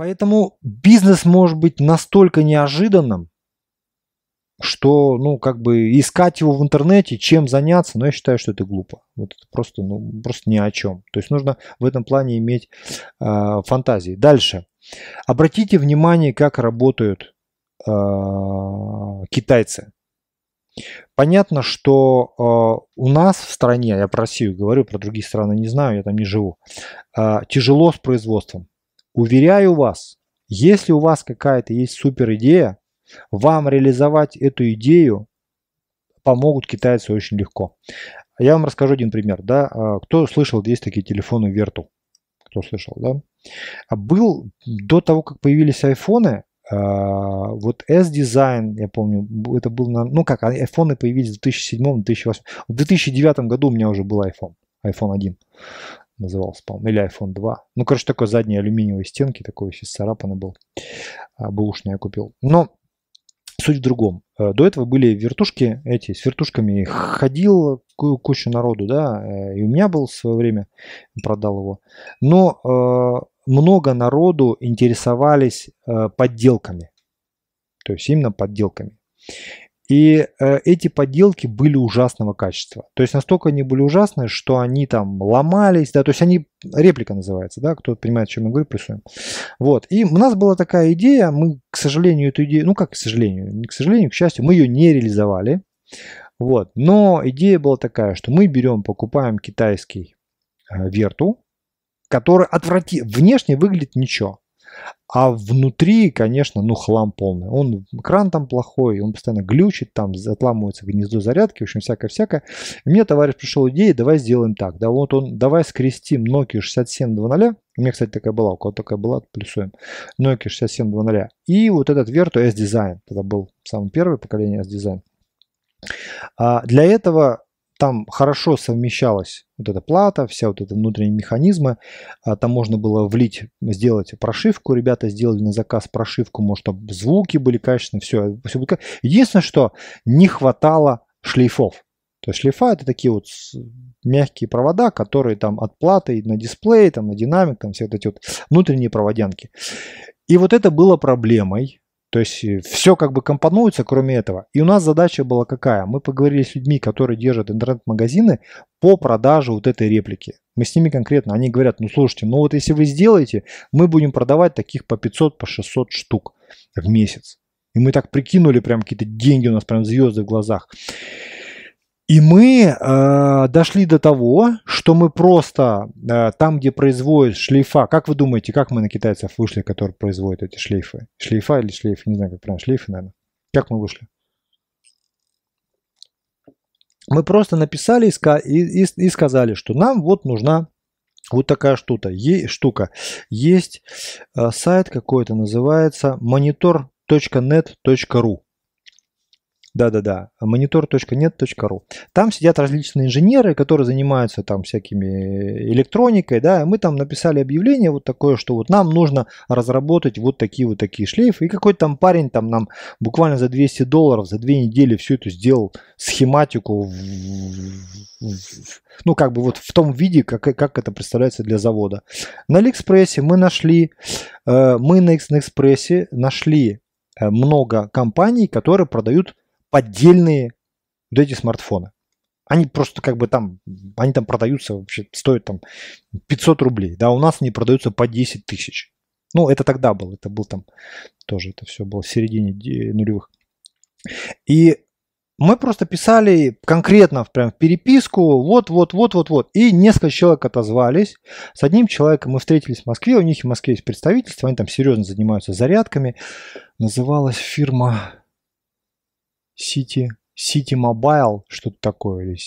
Поэтому бизнес может быть настолько неожиданным, что, ну, как бы искать его в интернете, чем заняться, но я считаю, что это глупо. Вот это просто, ну, просто ни о чем. То есть нужно в этом плане иметь э, фантазии. Дальше. Обратите внимание, как работают э, китайцы. Понятно, что э, у нас в стране, я про Россию говорю, про другие страны не знаю, я там не живу, э, тяжело с производством. Уверяю вас, если у вас какая-то есть супер идея, вам реализовать эту идею помогут китайцы очень легко. Я вам расскажу один пример. Да? А, кто слышал, есть такие телефоны Vertu? Кто слышал, да? А был до того, как появились айфоны, а, вот S-Design, я помню, это был, на, ну как, айфоны появились в 2007-2008. В 2009 году у меня уже был iPhone, iPhone 1 назывался, по-моему, или iPhone 2. Ну, короче, такой задней алюминиевой стенки, такой весь царапанный был. Бэушный я купил. Но Суть в другом. Э, до этого были вертушки эти, с вертушками ходил куча народу, да, э, и у меня был в свое время, продал его. Но э, много народу интересовались э, подделками, то есть именно подделками. И э, эти подделки были ужасного качества. То есть настолько они были ужасные, что они там ломались, да, то есть они, реплика называется, да, кто понимает, о чем я говорю, плюсуем. Вот, и у нас была такая идея, мы, к сожалению, эту идею, ну как к сожалению, не к сожалению, к счастью, мы ее не реализовали. Вот, но идея была такая, что мы берем, покупаем китайский э, верту, который отврати... внешне выглядит ничего. А внутри, конечно, ну хлам полный. Он, экран там плохой, он постоянно глючит, там отламывается гнездо зарядки, в общем, всякое-всякое. И мне товарищ пришел идея, давай сделаем так. Да, вот он, давай скрестим Nokia 6700. У меня, кстати, такая была, у кого такая была, плюсуем. Nokia 6700. И вот этот Vertu S-Design. Это был самое первое поколение S-Design. А для этого там хорошо совмещалась вот эта плата, вся вот эти внутренние механизмы. А, там можно было влить, сделать прошивку. Ребята сделали на заказ прошивку, может, там звуки были качественные, все. все Единственное, что не хватало шлейфов. То есть шлейфа это такие вот мягкие провода, которые там от платы на дисплей, там на динамик, там все вот эти вот внутренние проводянки. И вот это было проблемой, то есть э, все как бы компонуется, кроме этого. И у нас задача была какая? Мы поговорили с людьми, которые держат интернет-магазины по продаже вот этой реплики. Мы с ними конкретно, они говорят, ну слушайте, ну вот если вы сделаете, мы будем продавать таких по 500, по 600 штук в месяц. И мы так прикинули, прям какие-то деньги у нас, прям звезды в глазах. И мы э, дошли до того, что мы просто э, там, где производят шлейфа, как вы думаете, как мы на китайцев вышли, которые производят эти шлейфы? Шлейфа или шлейфы, не знаю, как правильно, шлейфы, наверное. Как мы вышли? Мы просто написали и, и, и сказали, что нам вот нужна вот такая штука. Е, штука. Есть э, сайт какой-то, называется monitor.net.ru. Да-да-да, monitor.net.ru. Там сидят различные инженеры, которые занимаются там всякими электроникой, да, мы там написали объявление вот такое, что вот нам нужно разработать вот такие вот такие шлейфы, и какой-то там парень там нам буквально за 200 долларов, за две недели все это сделал, схематику, в, ну как бы вот в том виде, как, как это представляется для завода. На Алиэкспрессе мы нашли, э, мы на Алиэкспрессе нашли э, много компаний, которые продают поддельные вот эти смартфоны. Они просто как бы там, они там продаются вообще, стоят там 500 рублей. Да, у нас они продаются по 10 тысяч. Ну, это тогда было, это был там тоже, это все было в середине нулевых. И мы просто писали конкретно прям в переписку, вот, вот, вот, вот, вот. И несколько человек отозвались. С одним человеком мы встретились в Москве, у них в Москве есть представительство, они там серьезно занимаются зарядками. Называлась фирма City, City Mobile, что-то такое, или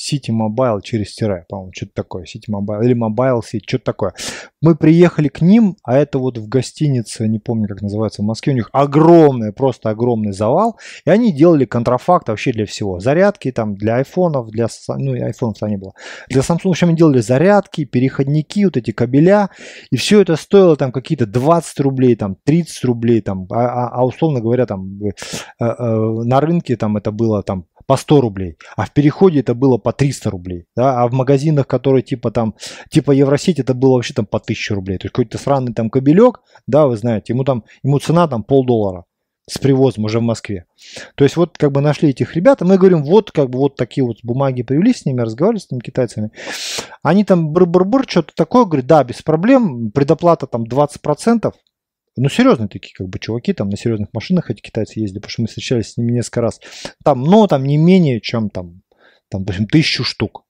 City Mobile через тире, по-моему, что-то такое, City Mobile, или Mobile City, что-то такое. Мы приехали к ним, а это вот в гостинице, не помню, как называется, в Москве, у них огромный, просто огромный завал, и они делали контрафакт вообще для всего. Зарядки там для айфонов, для, ну, айфонов-то не было. Для Samsung, в общем, они делали зарядки, переходники, вот эти кабеля, и все это стоило там какие-то 20 рублей, там 30 рублей, там, а, а, а условно говоря, там э, э, на рынке там это было там по 100 рублей, а в переходе это было по 300 рублей, да, а в магазинах, которые типа там, типа Евросеть, это было вообще там по 1000 рублей, то есть какой-то сраный там кабелек, да, вы знаете, ему там, ему цена там полдоллара с привозом уже в Москве. То есть вот как бы нашли этих ребят, и мы говорим, вот как бы вот такие вот бумаги привели с ними, разговаривали с этими китайцами. Они там бр-бр-бр, что-то такое, говорят, да, без проблем, предоплата там 20%, ну, серьезные такие, как бы, чуваки, там, на серьезных машинах эти китайцы ездили, потому что мы встречались с ними несколько раз. Там, но там не менее, чем там, там, допустим, тысячу штук.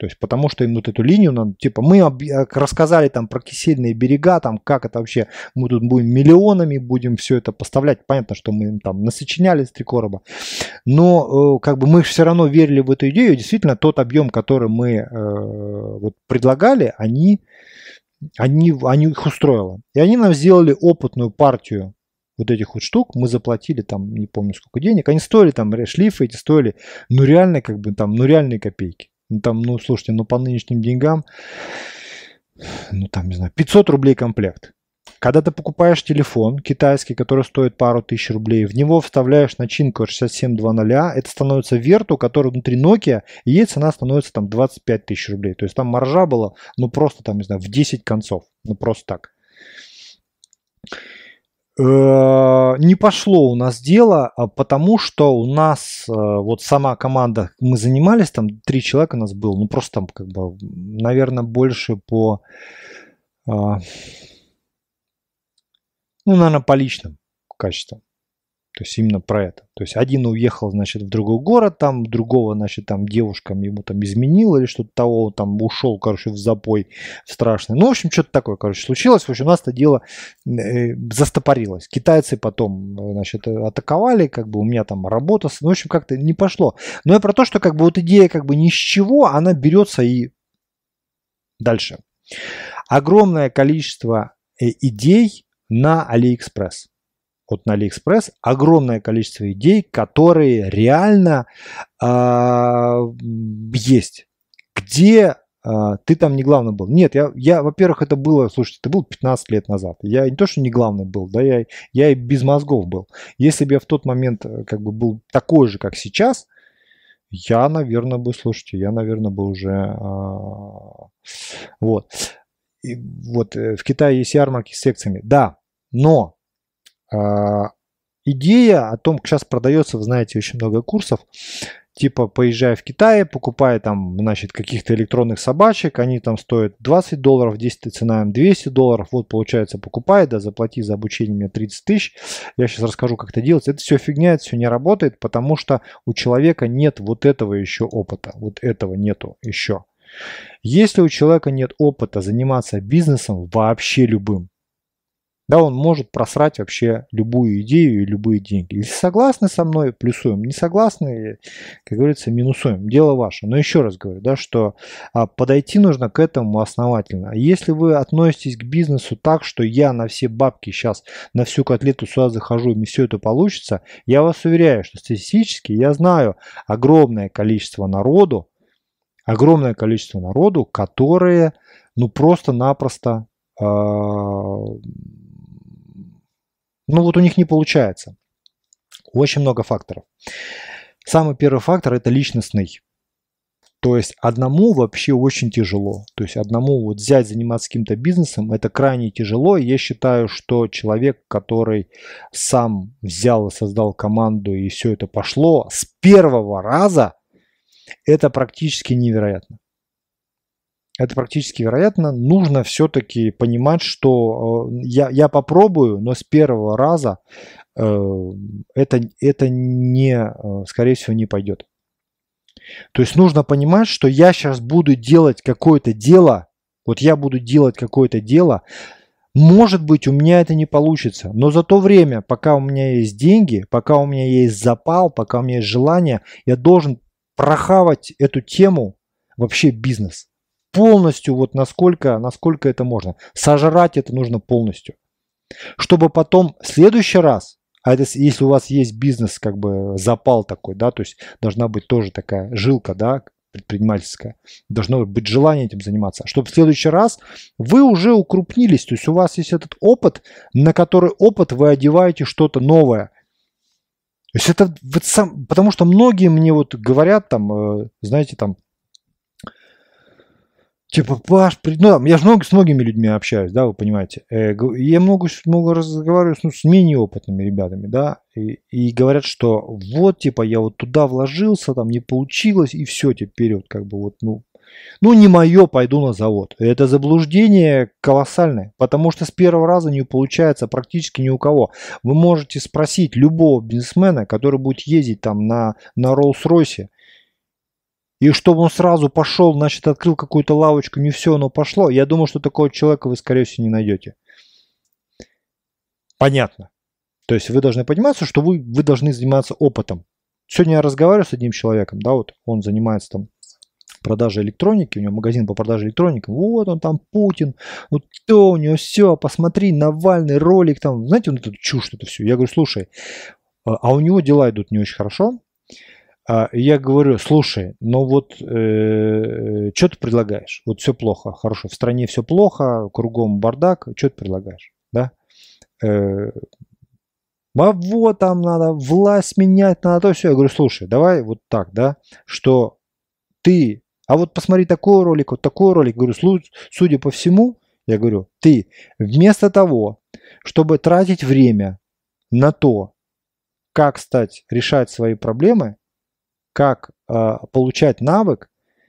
То есть, потому что им вот эту линию, надо, типа, мы э, рассказали там про кисельные берега, там, как это вообще, мы тут будем миллионами, будем все это поставлять. Понятно, что мы им там насочиняли с три короба. Но, э, как бы, мы все равно верили в эту идею. Действительно, тот объем, который мы э, вот предлагали, они они, они их устроило. И они нам сделали опытную партию вот этих вот штук, мы заплатили там, не помню сколько денег, они стоили там, шлифы эти стоили, ну реально как бы там, ну реальные копейки. Ну там, ну слушайте, ну по нынешним деньгам, ну там, не знаю, 500 рублей комплект. Когда ты покупаешь телефон китайский, который стоит пару тысяч рублей, в него вставляешь начинку 6720, это становится верту, который внутри Nokia, и ей цена становится там 25 тысяч рублей. То есть там маржа была, ну просто там, не знаю, в 10 концов. Ну просто так э, не пошло у нас дело, а потому что у нас э, вот сама команда, мы занимались, там три человека у нас было, ну просто там как бы, наверное, больше по а, ну, наверное, по личным качествам. То есть именно про это. То есть один уехал, значит, в другой город, там другого, значит, там девушкам ему там изменил или что-то того, там ушел, короче, в запой страшный. Ну, в общем, что-то такое, короче, случилось. В общем, у нас это дело э, застопорилось. Китайцы потом, значит, атаковали, как бы у меня там работа, ну, в общем, как-то не пошло. Но я про то, что как бы вот идея как бы ни с чего, она берется и дальше. Огромное количество э, идей, на AliExpress. Вот на AliExpress огромное количество идей, которые реально э, есть. Где э, ты там не главный был? Нет, я, я во-первых, это было, слушайте, это было 15 лет назад. Я не то, что не главный был, да, я, я и без мозгов был. Если бы я в тот момент э, как бы был такой же, как сейчас, я, наверное, бы, слушайте, я, наверное, бы уже... Э, вот. И вот э, в Китае есть ярмарки с секциями. Да, но э, идея о том, сейчас продается, вы знаете, очень много курсов, типа поезжай в Китай, покупай там, значит, каких-то электронных собачек, они там стоят 20 долларов, 10 цена им 200 долларов, вот получается покупай, да, заплати за обучение мне 30 тысяч, я сейчас расскажу, как это делать, это все фигня, это все не работает, потому что у человека нет вот этого еще опыта, вот этого нету еще. Если у человека нет опыта заниматься бизнесом вообще любым, да, он может просрать вообще любую идею и любые деньги. Если согласны со мной, плюсуем. Не согласны, как говорится, минусуем. Дело ваше. Но еще раз говорю, да, что а, подойти нужно к этому основательно. Если вы относитесь к бизнесу так, что я на все бабки сейчас, на всю котлету сюда захожу, и мне все это получится, я вас уверяю, что статистически я знаю огромное количество народу, огромное количество народу, которые ну просто-напросто э, ну вот у них не получается. Очень много факторов. Самый первый фактор это личностный. То есть одному вообще очень тяжело. То есть одному вот взять, заниматься каким-то бизнесом, это крайне тяжело. Я считаю, что человек, который сам взял и создал команду, и все это пошло с первого раза, это практически невероятно это практически вероятно, нужно все-таки понимать, что э, я, я попробую, но с первого раза э, это, это не, э, скорее всего, не пойдет. То есть нужно понимать, что я сейчас буду делать какое-то дело, вот я буду делать какое-то дело, может быть, у меня это не получится, но за то время, пока у меня есть деньги, пока у меня есть запал, пока у меня есть желание, я должен прохавать эту тему, вообще бизнес полностью, вот насколько, насколько это можно. Сожрать это нужно полностью. Чтобы потом в следующий раз, а это если у вас есть бизнес, как бы запал такой, да, то есть должна быть тоже такая жилка, да, предпринимательская, должно быть желание этим заниматься, чтобы в следующий раз вы уже укрупнились, то есть у вас есть этот опыт, на который опыт вы одеваете что-то новое. То есть это вот сам, потому что многие мне вот говорят там, э, знаете, там, типа, Паш, ну, я же много, с многими людьми общаюсь, да, вы понимаете. Э, я много, много разговариваю ну, с менее опытными ребятами, да, и, и говорят, что вот, типа, я вот туда вложился, там не получилось, и все, теперь вот как бы вот, ну, ну, не мое, пойду на завод. Это заблуждение колоссальное, потому что с первого раза не получается практически ни у кого. Вы можете спросить любого бизнесмена, который будет ездить там на, на Роллс-Ройсе, и чтобы он сразу пошел, значит, открыл какую-то лавочку, не все оно пошло. Я думаю, что такого человека вы, скорее всего, не найдете. Понятно. То есть вы должны понимать, что вы, вы должны заниматься опытом. Сегодня я разговариваю с одним человеком, да, вот он занимается там продажи электроники, у него магазин по продаже электроники, вот он там Путин, вот то у него все, посмотри, Навальный ролик там, знаете, он эту чушь это все. Я говорю, слушай, а, а у него дела идут не очень хорошо, я говорю, слушай, ну вот э, что ты предлагаешь? Вот все плохо, хорошо, в стране все плохо, кругом бардак, что ты предлагаешь, да? Э, а вот там надо власть менять, надо то все. Я говорю, слушай, давай вот так, да, что ты а вот посмотри такой ролик, вот такой ролик. Говорю, судя по всему, я говорю, ты вместо того, чтобы тратить время на то, как стать, решать свои проблемы, как э, получать навык,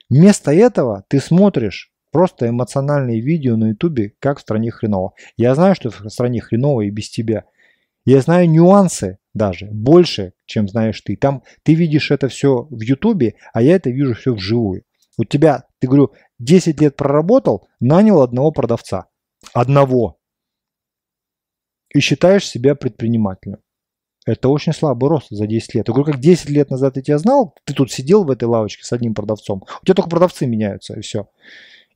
вместо этого ты смотришь просто эмоциональные видео на ютубе, как в стране хреново. Я знаю, что в стране хреново и без тебя. Я знаю нюансы даже больше, чем знаешь ты. Там ты видишь это все в ютубе, а я это вижу все вживую. У тебя, ты говорю, 10 лет проработал, нанял одного продавца. Одного. И считаешь себя предпринимателем. Это очень слабый рост за 10 лет. Я говорю, как 10 лет назад я тебя знал, ты тут сидел в этой лавочке с одним продавцом. У тебя только продавцы меняются, и все.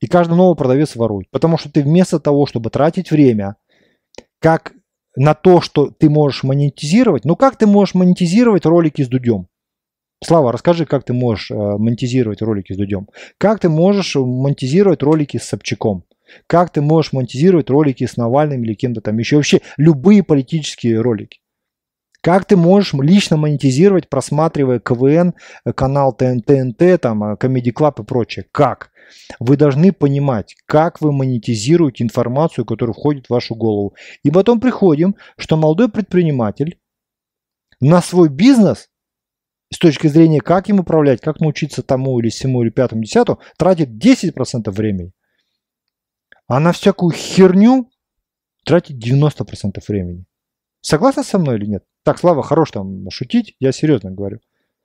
И каждый новый продавец ворует. Потому что ты вместо того, чтобы тратить время, как на то, что ты можешь монетизировать, ну как ты можешь монетизировать ролики с Дудем? Слава, расскажи, как ты можешь э, монетизировать ролики с Дудем? Как ты можешь монетизировать ролики с Собчаком? Как ты можешь монетизировать ролики с Навальным или кем-то там еще? Вообще любые политические ролики. Как ты можешь лично монетизировать, просматривая КВН, э, канал ТНТ, там, э, Comedy Club и прочее? Как? Вы должны понимать, как вы монетизируете информацию, которая входит в вашу голову. И потом приходим, что молодой предприниматель на свой бизнес с точки зрения, как им управлять, как научиться тому или всему, или пятому, десятому, тратит 10% времени. А на всякую херню тратит 90% времени. Согласны со мной или нет? Так, Слава, хорош там шутить, я серьезно говорю.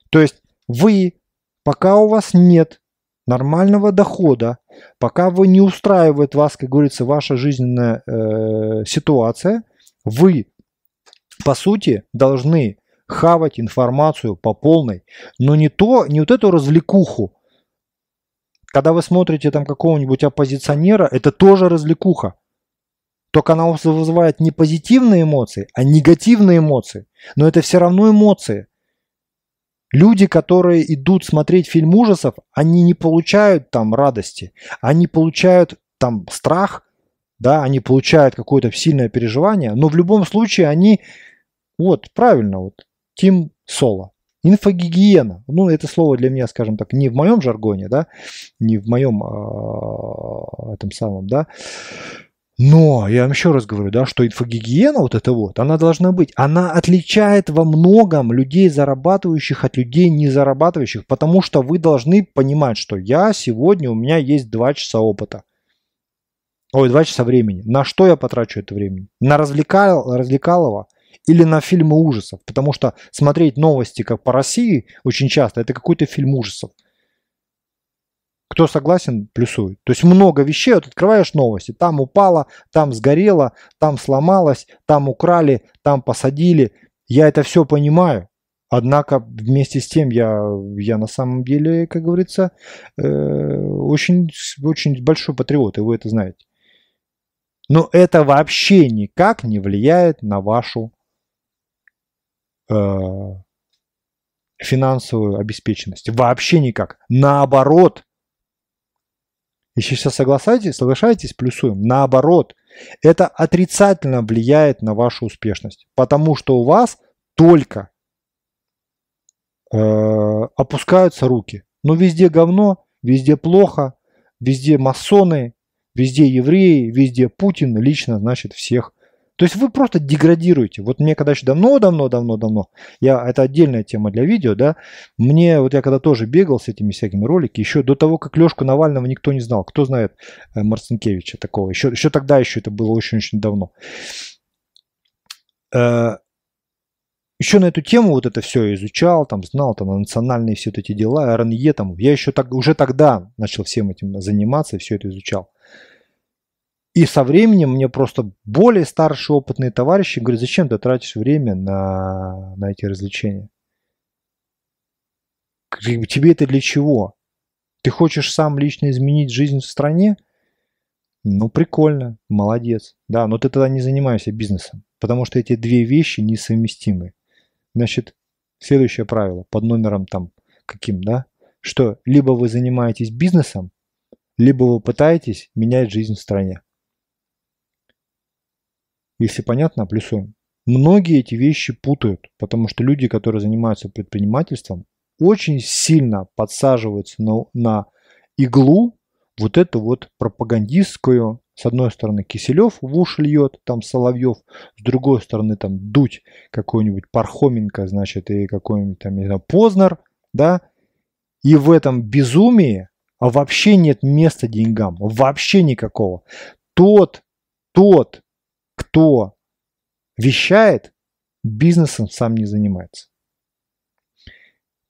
То есть вы, пока у вас нет нормального дохода, пока вы не устраивает вас, как говорится, ваша жизненная э, ситуация, вы, по сути, должны хавать информацию по полной, но не то, не вот эту развлекуху. Когда вы смотрите там какого-нибудь оппозиционера, это тоже развлекуха. Только она вызывает не позитивные эмоции, а негативные эмоции. Но это все равно эмоции. Люди, которые идут смотреть фильм ужасов, они не получают там радости, они получают там страх, да, они получают какое-то сильное переживание, но в любом случае они, вот, правильно, вот, Тим Соло. Инфогигиена. Ну, это слово для меня, скажем так, не в моем жаргоне, да, не в моем э, этом самом, да. Но я вам еще раз говорю, да, что инфогигиена вот это вот, она должна быть. Она отличает во многом людей зарабатывающих от людей не зарабатывающих, потому что вы должны понимать, что я сегодня, у меня есть два часа опыта. Ой, два часа времени. На что я потрачу это время? На развлекал, развлекалово? или на фильмы ужасов, потому что смотреть новости как по России очень часто это какой-то фильм ужасов. Кто согласен, плюсует. То есть много вещей, вот открываешь новости, там упало, там сгорело, там сломалось, там украли, там посадили. Я это все понимаю. Однако вместе с тем я, я на самом деле, как говорится, э, очень, очень большой патриот, и вы это знаете. Но это вообще никак не влияет на вашу Э, финансовую обеспеченность. Вообще никак. Наоборот. Если сейчас соглашаетесь, соглашаетесь, плюсуем. Наоборот. Это отрицательно влияет на вашу успешность. Потому что у вас только э, опускаются руки. Но везде говно, везде плохо, везде масоны, везде евреи, везде Путин лично, значит, всех то есть вы просто деградируете. Вот мне когда еще давно, давно, давно, давно, я, это отдельная тема для видео, да, мне, вот я когда тоже бегал с этими всякими роликами, еще до того, как Лешку Навального никто не знал. Кто знает э, Марцинкевича такого? Еще, еще тогда еще это было очень-очень давно. Э, еще на эту тему вот это все изучал, там знал там национальные все эти дела, РНЕ там. Я еще так, уже тогда начал всем этим заниматься и все это изучал. И со временем мне просто более старшие опытные товарищи говорят, зачем ты тратишь время на, на эти развлечения? Тебе это для чего? Ты хочешь сам лично изменить жизнь в стране? Ну, прикольно, молодец. Да, но ты тогда не занимаешься бизнесом, потому что эти две вещи несовместимы. Значит, следующее правило под номером там каким, да? Что либо вы занимаетесь бизнесом, либо вы пытаетесь менять жизнь в стране. Если понятно, плюсуем. Многие эти вещи путают, потому что люди, которые занимаются предпринимательством, очень сильно подсаживаются на, на иглу вот эту вот пропагандистскую, с одной стороны Киселев в уши льет, там Соловьев, с другой стороны там Дудь какой-нибудь Пархоменко, значит, и какой-нибудь там, не знаю, Познер, да, и в этом безумии вообще нет места деньгам, вообще никакого. Тот, тот, кто вещает, бизнесом сам не занимается.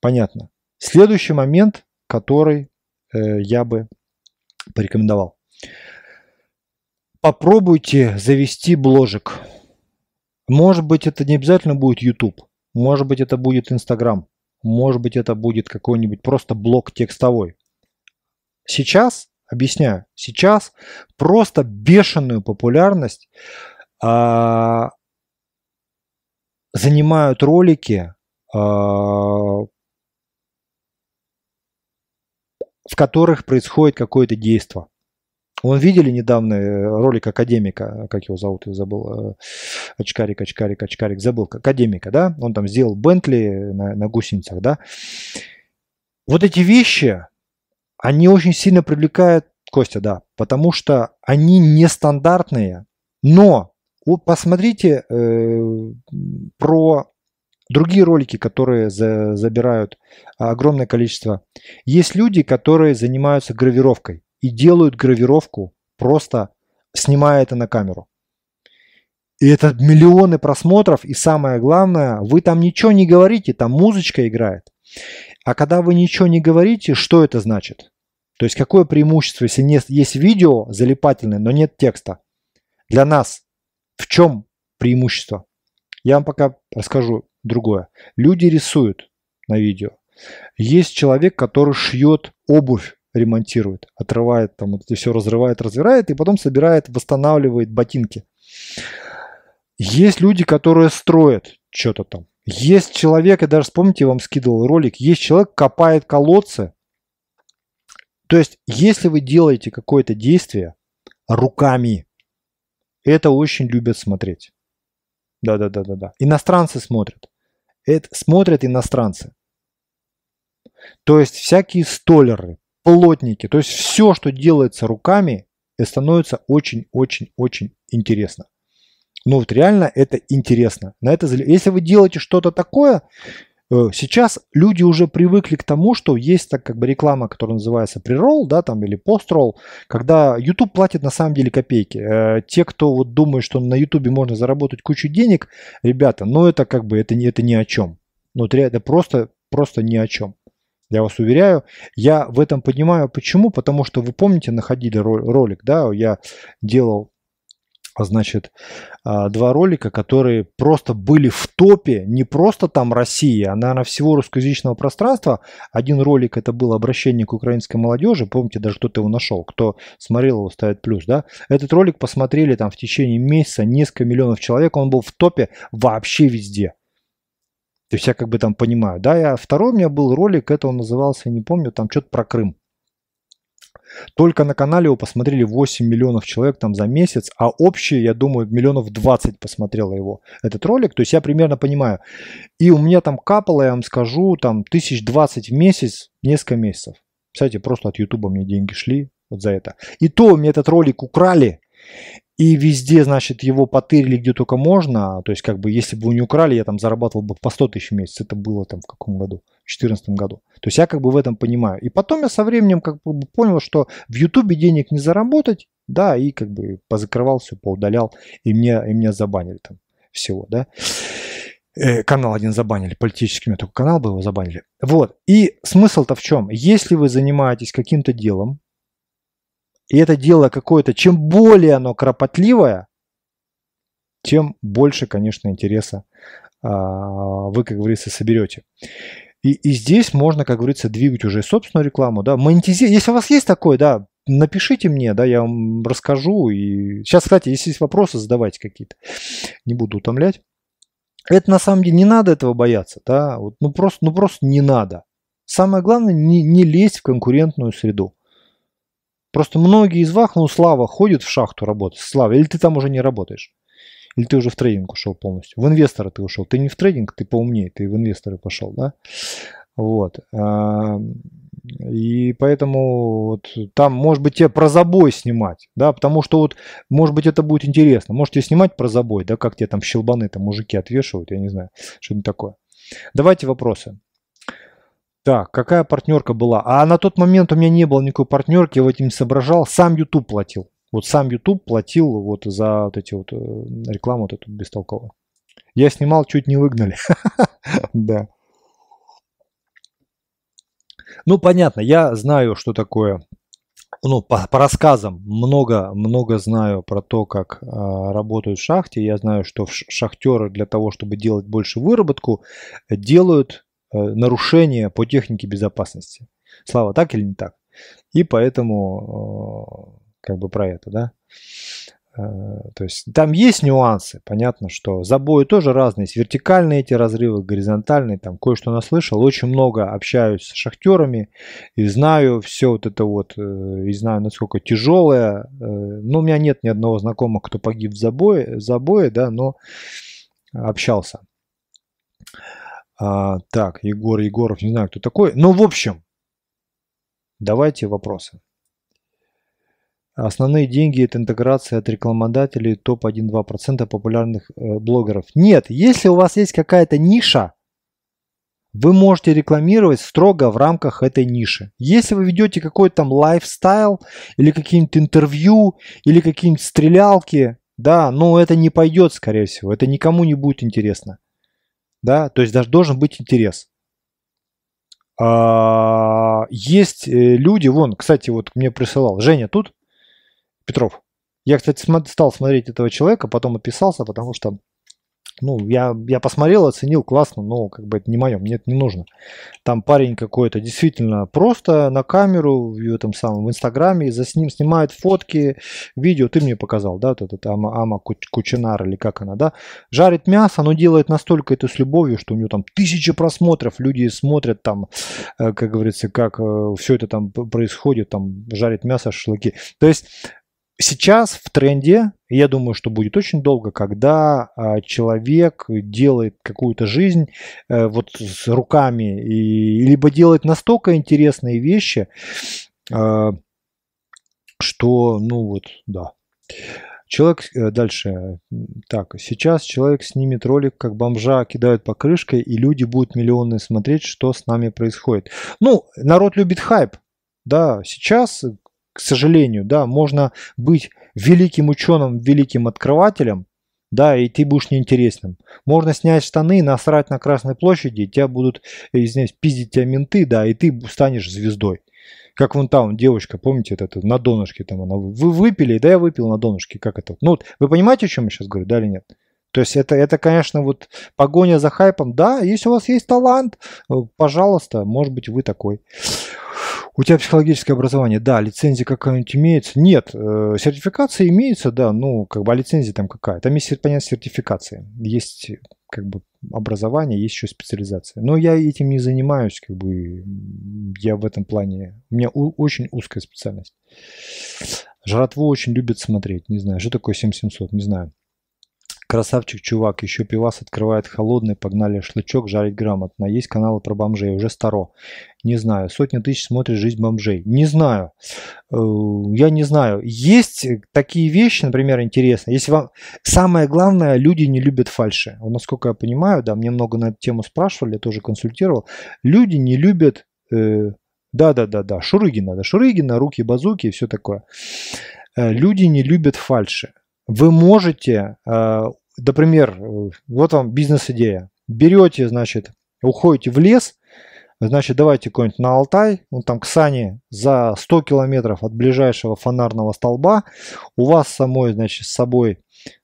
Понятно. Следующий момент, который э, я бы порекомендовал. Попробуйте завести бложек. Может быть, это не обязательно будет YouTube. Может быть, это будет Instagram. Может быть, это будет какой-нибудь просто блог текстовой. Сейчас, объясняю, сейчас просто бешеную популярность занимают ролики, а, в которых происходит какое-то действие. Вон видели недавно э, ролик академика, как его зовут, я забыл, э, очкарик, очкарик, очкарик, забыл, академика, да, он там сделал Бентли на, на гусеницах, да. Вот эти вещи, они очень сильно привлекают Костя, да, потому что они нестандартные, но посмотрите э, про другие ролики, которые за, забирают огромное количество. Есть люди, которые занимаются гравировкой и делают гравировку, просто снимая это на камеру. И это миллионы просмотров, и самое главное, вы там ничего не говорите, там музычка играет. А когда вы ничего не говорите, что это значит? То есть какое преимущество, если нет, есть видео залипательное, но нет текста? Для нас в чем преимущество? Я вам пока расскажу другое. Люди рисуют на видео. Есть человек, который шьет обувь, ремонтирует, отрывает там, вот это все разрывает, разбирает и потом собирает, восстанавливает ботинки. Есть люди, которые строят что-то там. Есть человек, я даже вспомните, я вам скидывал ролик, есть человек, копает колодцы. То есть, если вы делаете какое-то действие руками, это очень любят смотреть. Да-да-да-да-да. Иностранцы смотрят. Это смотрят иностранцы. То есть всякие столеры, плотники, то есть все, что делается руками, становится очень-очень-очень интересно. Ну вот реально это интересно. На это, если вы делаете что-то такое, сейчас люди уже привыкли к тому, что есть так как бы реклама, которая называется преролл, да, там или постролл, когда YouTube платит на самом деле копейки. Э, те, кто вот думает, что на YouTube можно заработать кучу денег, ребята, ну это как бы это не это ни о чем. Ну это просто просто ни о чем. Я вас уверяю, я в этом понимаю. Почему? Потому что вы помните, находили ролик, да, я делал значит, а, два ролика, которые просто были в топе, не просто там Россия, а, наверное, всего русскоязычного пространства. Один ролик это был обращение к украинской молодежи, помните, даже кто-то его нашел, кто смотрел его, ставит плюс, да. Этот ролик посмотрели там в течение месяца несколько миллионов человек, он был в топе вообще везде. То есть я как бы там понимаю, да, я, второй у меня был ролик, это он назывался, не помню, там что-то про Крым. Только на канале его посмотрели 8 миллионов человек там за месяц, а общее, я думаю, миллионов 20 посмотрело его, этот ролик. То есть я примерно понимаю. И у меня там капало, я вам скажу, там тысяч 20 в месяц, несколько месяцев. Кстати, просто от Ютуба мне деньги шли вот за это. И то мне этот ролик украли, и везде, значит, его потырили где только можно. То есть, как бы, если бы вы не украли, я там зарабатывал бы по 100 тысяч в месяц. Это было там в каком году? В 2014 году. То есть, я как бы в этом понимаю. И потом я со временем как бы понял, что в Ютубе денег не заработать, да, и как бы позакрывал все, поудалял, и меня, и меня забанили там всего, да. Э, канал один забанили, политический у меня только канал был, его забанили. Вот, и смысл-то в чем? Если вы занимаетесь каким-то делом, и это дело какое-то, чем более оно кропотливое, тем больше, конечно, интереса а, вы, как говорится, соберете. И, и здесь можно, как говорится, двигать уже собственную рекламу, да, монетизировать. Если у вас есть такое, да, напишите мне, да, я вам расскажу. И сейчас, кстати, если есть вопросы, задавайте какие-то. Не буду утомлять. Это на самом деле не надо этого бояться, да, вот, ну просто, ну просто не надо. Самое главное, не, не лезть в конкурентную среду. Просто многие из вас, ну, Слава, ходит в шахту работать. Слава, или ты там уже не работаешь? Или ты уже в трейдинг ушел полностью? В инвестора ты ушел. Ты не в трейдинг, ты поумнее, ты в инвесторы пошел, да? Вот. И поэтому вот там, может быть, тебе про забой снимать, да, потому что вот, может быть, это будет интересно. Можете снимать про забой, да, как тебе там щелбаны там мужики отвешивают, я не знаю, что-нибудь такое. Давайте вопросы. Так, какая партнерка была? А на тот момент у меня не было никакой партнерки, я в этим не соображал. Сам YouTube платил. Вот сам YouTube платил вот за вот эти вот э, рекламу вот эту бестолковую. Я снимал, чуть не выгнали. Да. Ну, понятно, я знаю, что такое ну, по, по рассказам много, много знаю про то, как э, работают в шахте. Я знаю, что шахтеры для того, чтобы делать больше выработку, делают нарушения по технике безопасности. Слава, так или не так? И поэтому э, как бы про это, да. Э, то есть там есть нюансы, понятно, что забои тоже разные, есть вертикальные эти разрывы, горизонтальные, там кое-что наслышал, очень много общаюсь с шахтерами и знаю все вот это вот, и знаю, насколько тяжелое, ну, у меня нет ни одного знакомого, кто погиб в забое, забое да, но общался. А, так, Егор Егоров, не знаю, кто такой. Ну, в общем, давайте вопросы. Основные деньги – это интеграция от рекламодателей топ-1-2% популярных э, блогеров. Нет, если у вас есть какая-то ниша, вы можете рекламировать строго в рамках этой ниши. Если вы ведете какой-то там лайфстайл или какие-нибудь интервью или какие-нибудь стрелялки, да, ну это не пойдет, скорее всего, это никому не будет интересно да, то есть даже должен быть интерес. А, есть э, люди, вон, кстати, вот мне присылал, Женя тут, Петров. Я, кстати, стал смотреть этого человека, потом описался, потому что ну, я, я посмотрел, оценил, классно, но как бы это не мое, мне это не нужно. Там парень какой-то действительно просто на камеру в этом самом в Инстаграме, за ним снимает фотки, видео, ты мне показал, да, вот этот Ама, Ама Кучинар или как она, да, жарит мясо, но делает настолько это с любовью, что у него там тысячи просмотров, люди смотрят там, э, как говорится, как э, все это там происходит, там жарит мясо, шашлыки. То есть Сейчас в тренде, я думаю, что будет очень долго, когда а, человек делает какую-то жизнь э, вот с руками, и, либо делает настолько интересные вещи, а, что, ну вот, да. Человек э, дальше. Так, сейчас человек снимет ролик, как бомжа кидают покрышкой, и люди будут миллионы смотреть, что с нами происходит. Ну, народ любит хайп. Да, сейчас к сожалению, да, можно быть великим ученым, великим открывателем, да, и ты будешь неинтересным. Можно снять штаны, насрать на Красной площади, тебя будут, извиняюсь, пиздить тебя менты, да, и ты станешь звездой. Как вон там девочка, помните, это, это на донышке там она, вы выпили, да, я выпил на донышке, как это? Ну, вот, вы понимаете, о чем я сейчас говорю, да или нет? То есть это, это, конечно, вот погоня за хайпом. Да, если у вас есть талант, э, пожалуйста, может быть, вы такой. У тебя психологическое образование, да, лицензия какая-нибудь имеется? Нет, э, сертификация имеется, да, ну, как бы, а лицензия там какая? Там есть понятие сертификации. Есть как бы образование, есть еще специализация. Но я этим не занимаюсь, как бы я в этом плане, у меня у, очень узкая специальность. Жратву очень любят смотреть, не знаю, что такое 7700, не знаю. Красавчик, чувак, еще пивас открывает холодный, погнали шлычок, жарить грамотно. Есть каналы про бомжей, уже старо. Не знаю, сотни тысяч смотрит жизнь бомжей. Не знаю, э, я не знаю. Есть такие вещи, например, интересные. Если вам... Самое главное, люди не любят фальши. Насколько я понимаю, да, мне много на эту тему спрашивали, я тоже консультировал. Люди не любят... Э, да-да-да-да, Шурыгина, да, Шурыгина, руки-базуки и все такое. Э, люди не любят фальши. Вы можете например, вот вам бизнес-идея. Берете, значит, уходите в лес, значит, давайте какой-нибудь на Алтай, ну там к Сане за 100 километров от ближайшего фонарного столба, у вас самой, значит, с собой,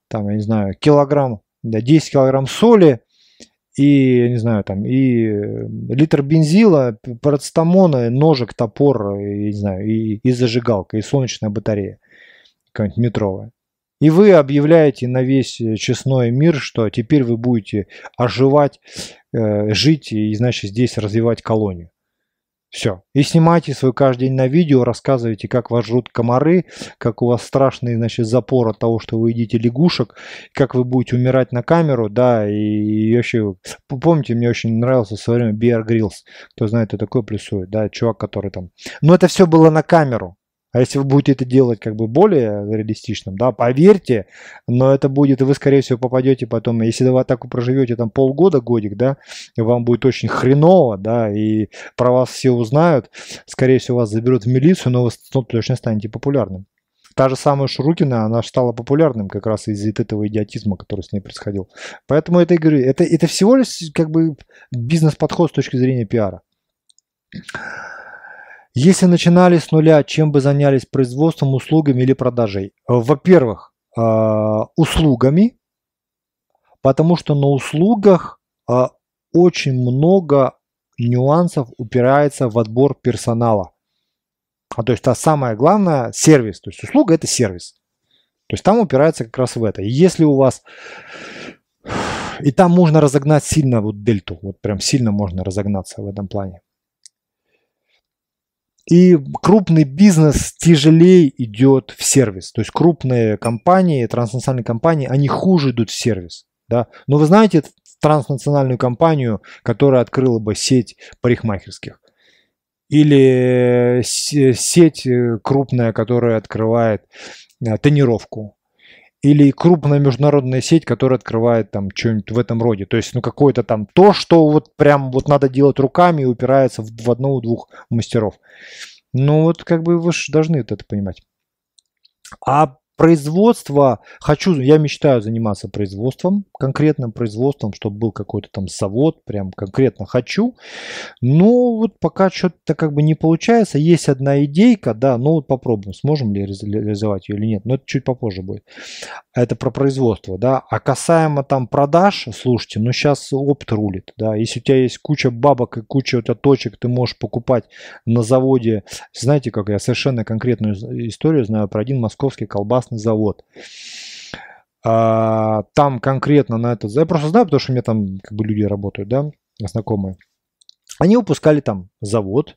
там, я не знаю, килограмм, да, 10 килограмм соли, и, не знаю, там, и литр бензила, парацетамона, ножик, топор, и, не знаю, и, и зажигалка, и солнечная батарея какая-нибудь метровая. И вы объявляете на весь э, честной мир, что теперь вы будете оживать, э, жить и, значит, здесь развивать колонию. Все. И снимайте свой каждый день на видео, рассказывайте, как вас жрут комары, как у вас страшный, значит, запор от того, что вы едите лягушек, как вы будете умирать на камеру, да, и вообще, помните, мне очень нравился в свое время Bear Grylls, кто знает, кто такой плюсует, да, чувак, который там... Но это все было на камеру, а если вы будете это делать как бы более реалистичным, да, поверьте, но это будет, и вы, скорее всего, попадете потом, если вы так проживете там полгода, годик, да, и вам будет очень хреново, да, и про вас все узнают, скорее всего, вас заберут в милицию, но вы точно станете популярным. Та же самая Шурукина, она стала популярным как раз из-за этого идиотизма, который с ней происходил. Поэтому это, говорю, это, это всего лишь как бы бизнес-подход с точки зрения пиара. Если начинали с нуля, чем бы занялись производством, услугами или продажей? Во-первых, а, услугами, потому что на услугах а, очень много нюансов упирается в отбор персонала. А то есть та самое главное сервис. То есть услуга это сервис. То есть там упирается как раз в это. если у вас и там можно разогнать сильно вот дельту, вот прям сильно можно разогнаться в этом плане. И крупный бизнес тяжелее идет в сервис. То есть крупные компании, транснациональные компании, они хуже идут в сервис. Да? Но вы знаете транснациональную компанию, которая открыла бы сеть парикмахерских? Или сеть э, крупная, которая открывает э, тренировку? Или крупная международная сеть, которая открывает там что-нибудь в этом роде. То есть, ну, какое-то там то, что вот прям вот надо делать руками и упирается в, в одного-двух мастеров. Ну, вот как бы вы же должны это понимать. А производство, хочу, я мечтаю заниматься производством, конкретным производством, чтобы был какой-то там завод, прям конкретно хочу. Но вот пока что-то как бы не получается. Есть одна идейка, да, ну вот попробуем, сможем ли реализовать ее или нет. Но это чуть попозже будет. Это про производство, да. А касаемо там продаж, слушайте, ну сейчас опыт рулит, да. Если у тебя есть куча бабок и куча у тебя точек, ты можешь покупать на заводе. Знаете, как я совершенно конкретную историю знаю про один московский колбас красный завод. А, там конкретно на этот... Я просто знаю, потому что у меня там как бы люди работают, да, знакомые. Они выпускали там завод,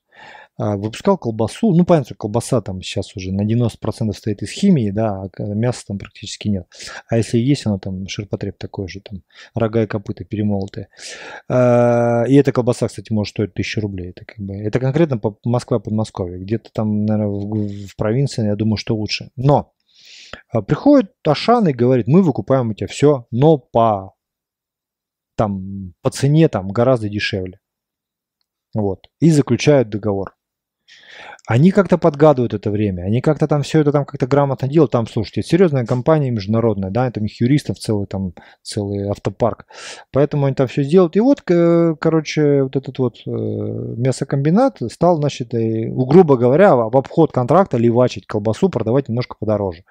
а, выпускал колбасу. Ну, понятно, колбаса там сейчас уже на 90% стоит из химии, да, а мяса там практически нет. А если есть, оно там ширпотреб такой же, там рога и копыта перемолотые. А, и эта колбаса, кстати, может стоить 1000 рублей. Это, как бы, это конкретно по Москва, Подмосковье. Где-то там, наверное, в, в провинции, я думаю, что лучше. Но приходит Ашан и говорит, мы выкупаем у тебя все, но по, там, по цене там, гораздо дешевле. Вот. И заключают договор. Они как-то подгадывают это время, они как-то там все это там как-то грамотно делают. Там, слушайте, серьезная компания международная, да, там их юристов целый там, целый автопарк. Поэтому они там все сделают. И вот, короче, вот этот вот э, мясокомбинат стал, значит, грубо говоря, в обход контракта ливачить колбасу, продавать немножко подороже.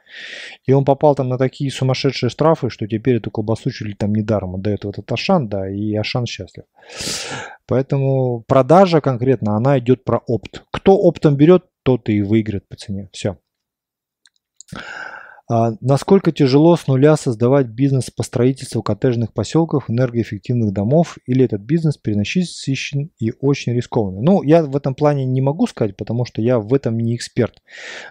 И он попал там на такие сумасшедшие штрафы, что теперь эту колбасу чуть ли там недаром отдает в этот Ашан, да, и Ашан счастлив. Поэтому продажа конкретно, она идет про опт. Кто оптом берет, тот и выиграет по цене. Все. А насколько тяжело с нуля создавать бизнес по строительству коттеджных поселков, энергоэффективных домов, или этот бизнес переносичен и очень рискованный? Ну, я в этом плане не могу сказать, потому что я в этом не эксперт.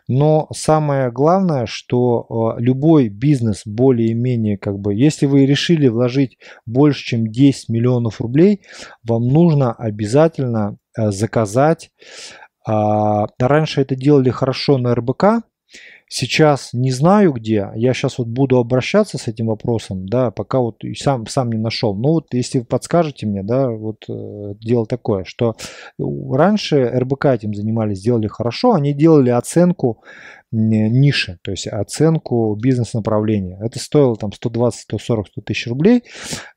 Но самое главное, что э, любой бизнес более-менее как бы, если вы решили вложить больше, чем 10 миллионов рублей, вам нужно обязательно э, заказать. Раньше это делали хорошо на РБК, Сейчас не знаю где, я сейчас вот буду обращаться с этим вопросом, да, пока вот сам, сам не нашел. Ну вот если вы подскажете мне, да, вот э, дело такое, что раньше РБК этим занимались, сделали хорошо, они делали оценку ниши, то есть оценку бизнес-направления. Это стоило там 120, 140, 100 тысяч рублей.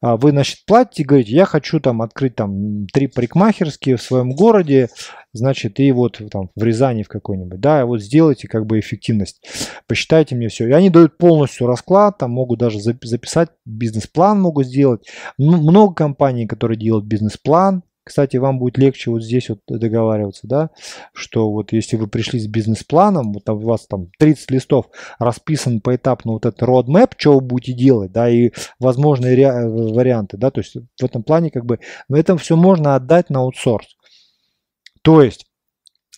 А вы, значит, платите, говорите, я хочу там открыть там три парикмахерские в своем городе, значит, и вот там в Рязани в какой-нибудь, да, вот сделайте как бы эффективность, посчитайте мне все. И они дают полностью расклад, там могут даже записать бизнес-план могут сделать. Много компаний, которые делают бизнес-план, кстати, вам будет легче вот здесь вот договариваться, да, что вот если вы пришли с бизнес-планом, вот у вас там 30 листов расписан поэтапно вот этот roadmap, что вы будете делать, да, и возможные варианты, да, то есть в этом плане как бы, но это все можно отдать на аутсорс. То есть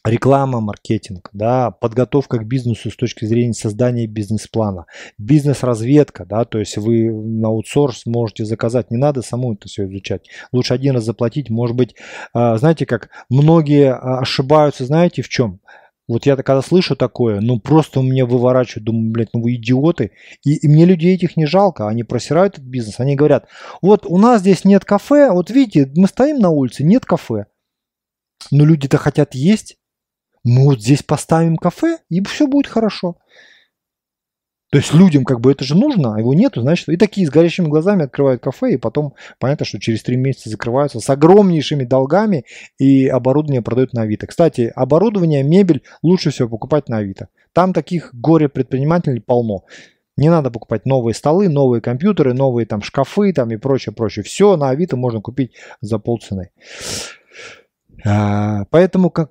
реклама, маркетинг, да, подготовка к бизнесу с точки зрения создания бизнес-плана, бизнес-разведка, да, то есть вы на аутсорс можете заказать, не надо саму это все изучать, лучше один раз заплатить, может быть, а, знаете как, многие а, ошибаются, знаете в чем? Вот я когда слышу такое, ну просто у меня выворачивают, думаю, блядь, ну вы идиоты. И, и мне людей этих не жалко, они просирают этот бизнес, они говорят, вот у нас здесь нет кафе, вот видите, мы стоим на улице, нет кафе. Но люди-то хотят есть, мы вот здесь поставим кафе, и все будет хорошо. То есть людям как бы это же нужно, а его нету, значит, и такие с горящими глазами открывают кафе, и потом понятно, что через три месяца закрываются с огромнейшими долгами, и оборудование продают на Авито. Кстати, оборудование, мебель лучше всего покупать на Авито. Там таких горе-предпринимателей полно. Не надо покупать новые столы, новые компьютеры, новые там шкафы там и прочее, прочее. Все на Авито можно купить за полцены. А, поэтому как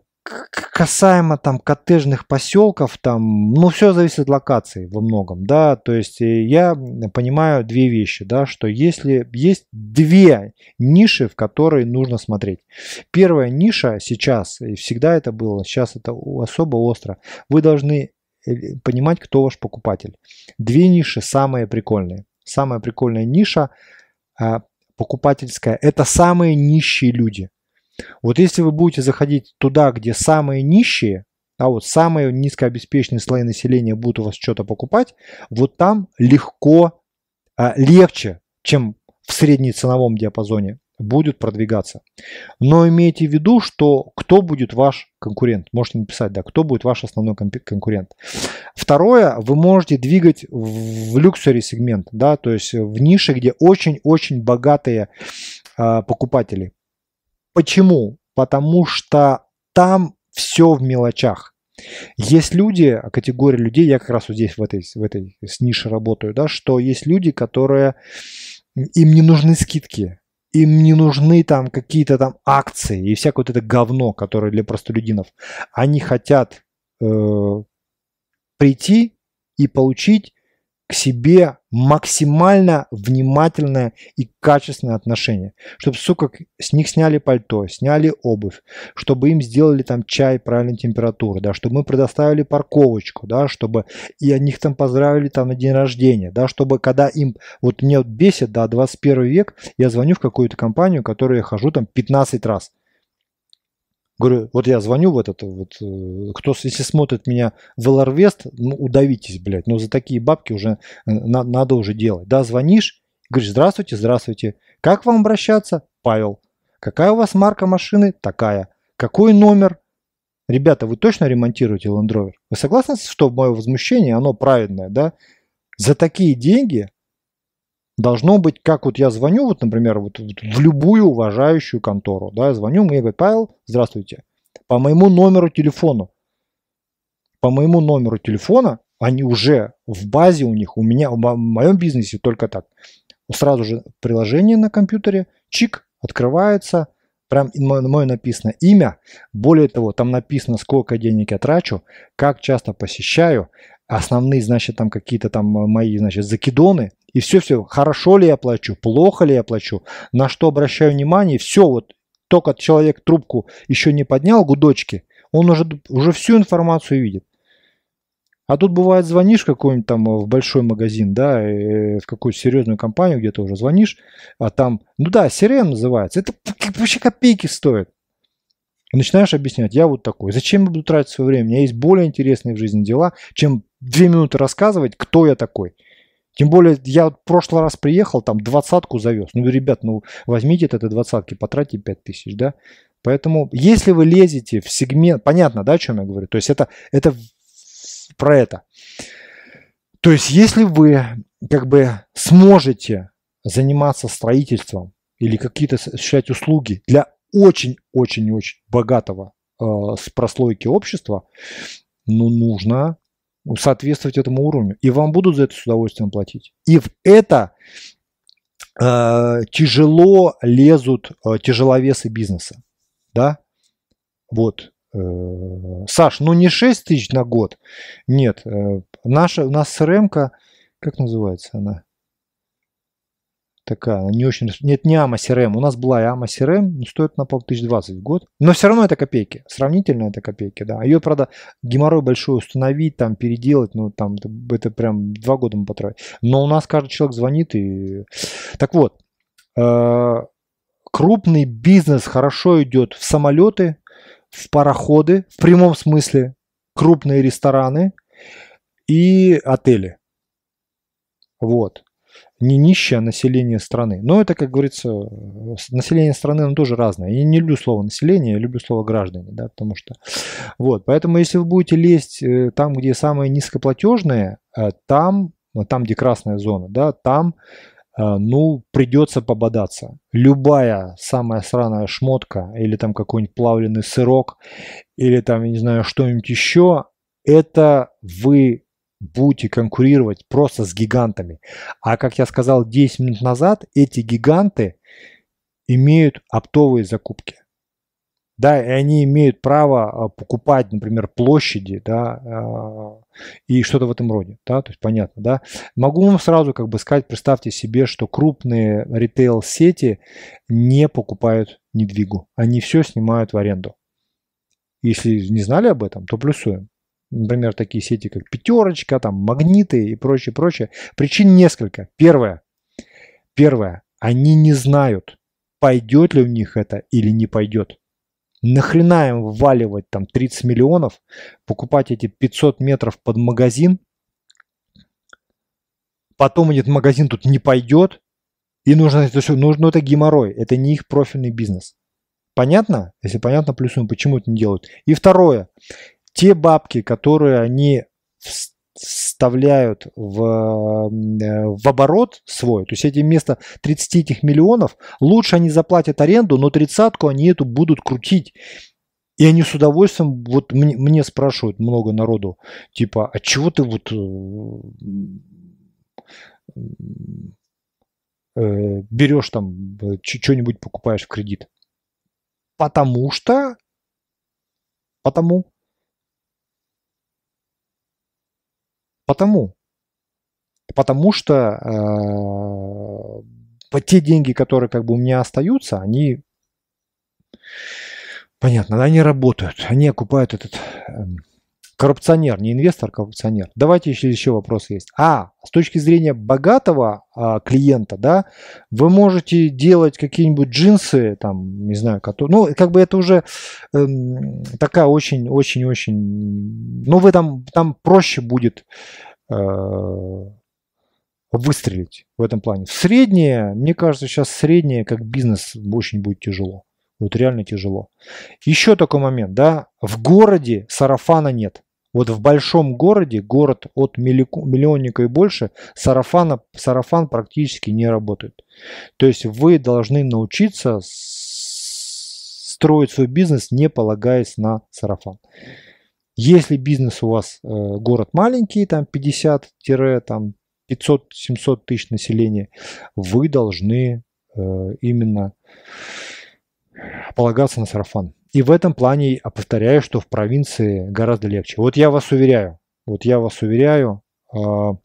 касаемо там коттеджных поселков, там, ну, все зависит от локации во многом, да, то есть э, я понимаю две вещи, да, что если есть две ниши, в которые нужно смотреть. Первая ниша сейчас, и всегда это было, сейчас это особо остро, вы должны э, понимать, кто ваш покупатель. Две ниши самые прикольные. Самая прикольная ниша а, покупательская, это самые нищие люди – вот если вы будете заходить туда, где самые нищие, а вот самые низкообеспеченные слои населения будут у вас что-то покупать, вот там легко, а, легче, чем в среднеценовом диапазоне будет продвигаться. Но имейте в виду, что кто будет ваш конкурент. Можете написать, да, кто будет ваш основной конкурент. Второе, вы можете двигать в люксури сегмент, да, то есть в нише, где очень-очень богатые э, покупатели. Почему? Потому что там все в мелочах. Есть люди, категория людей, я как раз вот здесь в этой, в этой с нише работаю, да, что есть люди, которые, им не нужны скидки, им не нужны там какие-то там акции и всякое вот это говно, которое для простолюдинов. Они хотят э, прийти и получить к себе максимально внимательное и качественное отношение. Чтобы, сука, с них сняли пальто, сняли обувь, чтобы им сделали там чай правильной температуры, да, чтобы мы предоставили парковочку, да, чтобы и от них там поздравили там на день рождения, да, чтобы когда им, вот мне вот бесит, да, 21 век, я звоню в какую-то компанию, которую я хожу там 15 раз. Говорю, вот я звоню в этот, вот, э, кто, если смотрит меня в Эларвест, ну, удавитесь, блядь, но за такие бабки уже э, на, надо уже делать. Да, звонишь, говоришь, здравствуйте, здравствуйте, как вам обращаться? Павел. Какая у вас марка машины? Такая. Какой номер? Ребята, вы точно ремонтируете Land Rover? Вы согласны, что мое возмущение, оно праведное, да? За такие деньги должно быть, как вот я звоню, вот, например, вот, вот в любую уважающую контору, да, я звоню, мне говорят, Павел, здравствуйте, по моему номеру телефону, по моему номеру телефона, они уже в базе у них, у меня, в моем бизнесе только так. Сразу же приложение на компьютере, чик, открывается, прям мое написано имя, более того, там написано, сколько денег я трачу, как часто посещаю, основные, значит, там какие-то там мои, значит, закидоны, и все-все, хорошо ли я плачу, плохо ли я плачу, на что обращаю внимание, все вот, только человек трубку еще не поднял, гудочки, он уже, уже всю информацию видит. А тут бывает звонишь какой-нибудь там в большой магазин, да, в какую-то серьезную компанию, где то уже звонишь, а там, ну да, сирен называется, это вообще копейки стоит. И начинаешь объяснять, я вот такой, зачем я буду тратить свое время, у меня есть более интересные в жизни дела, чем две минуты рассказывать, кто я такой. Тем более, я вот в прошлый раз приехал, там двадцатку завез. Ну, ребят, ну, возьмите это двадцатки, потратьте пять тысяч, да. Поэтому, если вы лезете в сегмент, понятно, да, о чем я говорю? То есть это, это про это. То есть, если вы как бы сможете заниматься строительством или какие-то осуществлять услуги для очень-очень-очень богатого э, с прослойки общества, ну, нужно соответствовать этому уровню. И вам будут за это с удовольствием платить. И в это э, тяжело лезут э, тяжеловесы бизнеса. Да? Вот. Э, Саш, ну не 6 тысяч на год. Нет. Э, наша, у нас crm как называется она? Такая, не очень... Нет, не AMA CRM. У нас была и AMA CRM, стоит на полтысяч двадцать в год. Но все равно это копейки. Сравнительно это копейки, да. Ее, правда, геморрой большой установить, там, переделать, ну, там, это, это прям два года мы потратили. Но у нас каждый человек звонит и... Так вот, э, крупный бизнес хорошо идет в самолеты, в пароходы, в прямом смысле, крупные рестораны и отели. Вот не нищее население страны. Но это, как говорится, население страны, оно тоже разное. Я не люблю слово население, я люблю слово граждане, да, потому что... Вот, поэтому если вы будете лезть э, там, где самые низкоплатежные, э, там, там, где красная зона, да, там, э, ну, придется пободаться. Любая самая сраная шмотка или там какой-нибудь плавленый сырок или там, я не знаю, что-нибудь еще, это вы будете конкурировать просто с гигантами. А как я сказал 10 минут назад, эти гиганты имеют оптовые закупки. Да, и они имеют право а, покупать, например, площади, да, а, и что-то в этом роде, да, то есть понятно, да. Могу вам сразу как бы сказать, представьте себе, что крупные ритейл-сети не покупают недвигу, они все снимают в аренду. Если не знали об этом, то плюсуем например, такие сети, как Пятерочка, там, Магниты и прочее, прочее. Причин несколько. Первое. Первое. Они не знают, пойдет ли у них это или не пойдет. Нахрена им вваливать там 30 миллионов, покупать эти 500 метров под магазин, потом этот магазин тут не пойдет, и нужно это все, нужно это геморрой, это не их профильный бизнес. Понятно? Если понятно, плюсом, почему это не делают. И второе те бабки, которые они вставляют в, э, в оборот свой, то есть эти вместо 30 этих миллионов, лучше они заплатят аренду, но тридцатку они эту будут крутить. И они с удовольствием, вот мне, мне спрашивают много народу, типа, а чего ты вот э, э, берешь там, что-нибудь покупаешь в кредит? Потому что, потому, Потому. Потому что э, те деньги, которые как бы у меня остаются, они, понятно, они работают, они окупают этот э, коррупционер, не инвестор, коррупционер. Давайте еще, еще вопрос есть. А, с точки зрения богатого а, клиента, да, вы можете делать какие-нибудь джинсы, там, не знаю, которые, ну, как бы это уже эм, такая очень-очень-очень, ну, вы там, там проще будет э, выстрелить в этом плане. Среднее, мне кажется, сейчас среднее, как бизнес, очень будет тяжело. Вот реально тяжело. Еще такой момент, да, в городе сарафана нет. Вот в большом городе, город от миллионника и больше, сарафана, сарафан практически не работает. То есть вы должны научиться строить свой бизнес, не полагаясь на сарафан. Если бизнес у вас, э, город маленький, там 50-500-700 тысяч населения, вы должны э, именно полагаться на сарафан. И в этом плане, повторяю, что в провинции гораздо легче. Вот я вас уверяю, Вот я вас уверяю, а,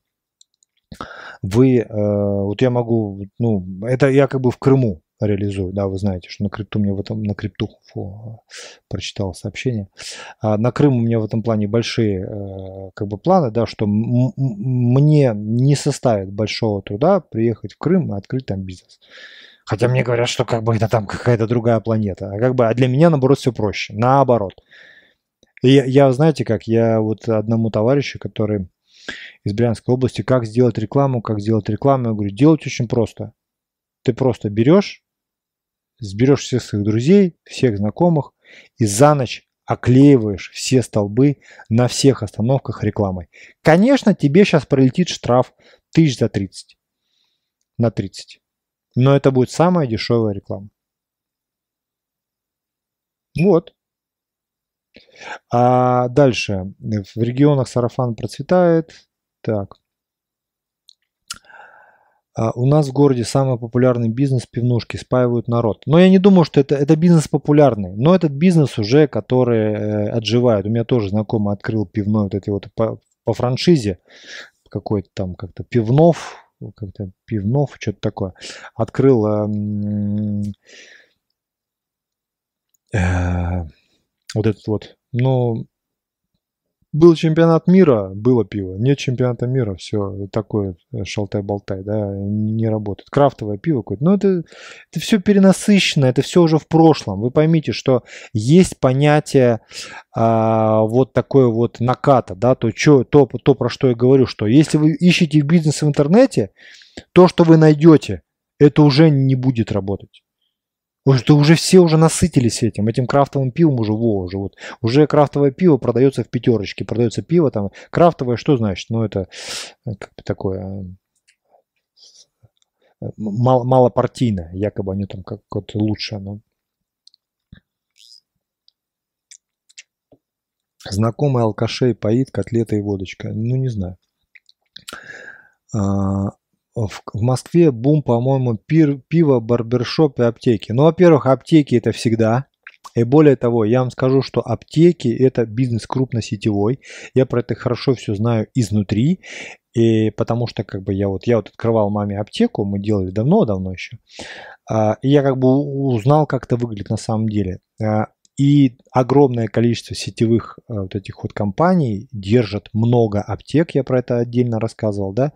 вы, э, вот я могу, ну, это я как бы в Крыму реализую, да, вы знаете, что на крипту мне в этом, на крипту фу, прочитал сообщение, а на Крым у меня в этом плане большие э, как бы планы, да, что мне не составит большого труда приехать в Крым и открыть там бизнес. Хотя мне говорят, что как бы это там какая-то другая планета. А как бы, а для меня, наоборот, все проще. Наоборот. И я, знаете как, я вот одному товарищу, который из Брянской области, как сделать рекламу, как сделать рекламу, я говорю, делать очень просто. Ты просто берешь, сберешь всех своих друзей, всех знакомых и за ночь оклеиваешь все столбы на всех остановках рекламой. Конечно, тебе сейчас пролетит штраф тысяч за 30. На 30. Но это будет самая дешевая реклама. Вот. А дальше. В регионах сарафан процветает. Так. А у нас в городе самый популярный бизнес пивнушки, спаивают народ. Но я не думаю, что это, это бизнес популярный. Но этот бизнес уже, который э, отживает. У меня тоже знакомый открыл пивной вот этой вот по, по франшизе. Какой-то там как-то пивнов, как-то пивнов, что-то такое. Открыл э, э, вот этот вот, ну, был чемпионат мира, было пиво. Нет чемпионата мира, все такое э, шалтай-болтай, да, не работает. Крафтовое пиво какое-то. Но это, это все перенасыщено, это все уже в прошлом. Вы поймите, что есть понятие а, вот такое вот наката, да, то, чё, то, то, про что я говорю, что если вы ищете бизнес в интернете, то, что вы найдете, это уже не будет работать. Потому что уже все уже насытились этим, этим крафтовым пивом уже, во, уже вот. Уже крафтовое пиво продается в пятерочке, продается пиво там. Крафтовое что значит? Ну это э, как бы такое э, мало, малопартийное, якобы они там как-то лучше оно. Знакомый алкашей поит котлета и водочка. Ну, не знаю. А, в, в Москве бум, по-моему, пир, пиво, барбершоп и аптеки. Ну, во-первых, аптеки это всегда. И более того, я вам скажу, что аптеки это бизнес крупносетевой. Я про это хорошо все знаю изнутри. И потому что как бы я вот, я вот открывал маме аптеку, мы делали давно-давно еще. А, и я как бы узнал, как это выглядит на самом деле. И огромное количество сетевых э, вот этих вот компаний держат много аптек, я про это отдельно рассказывал, да,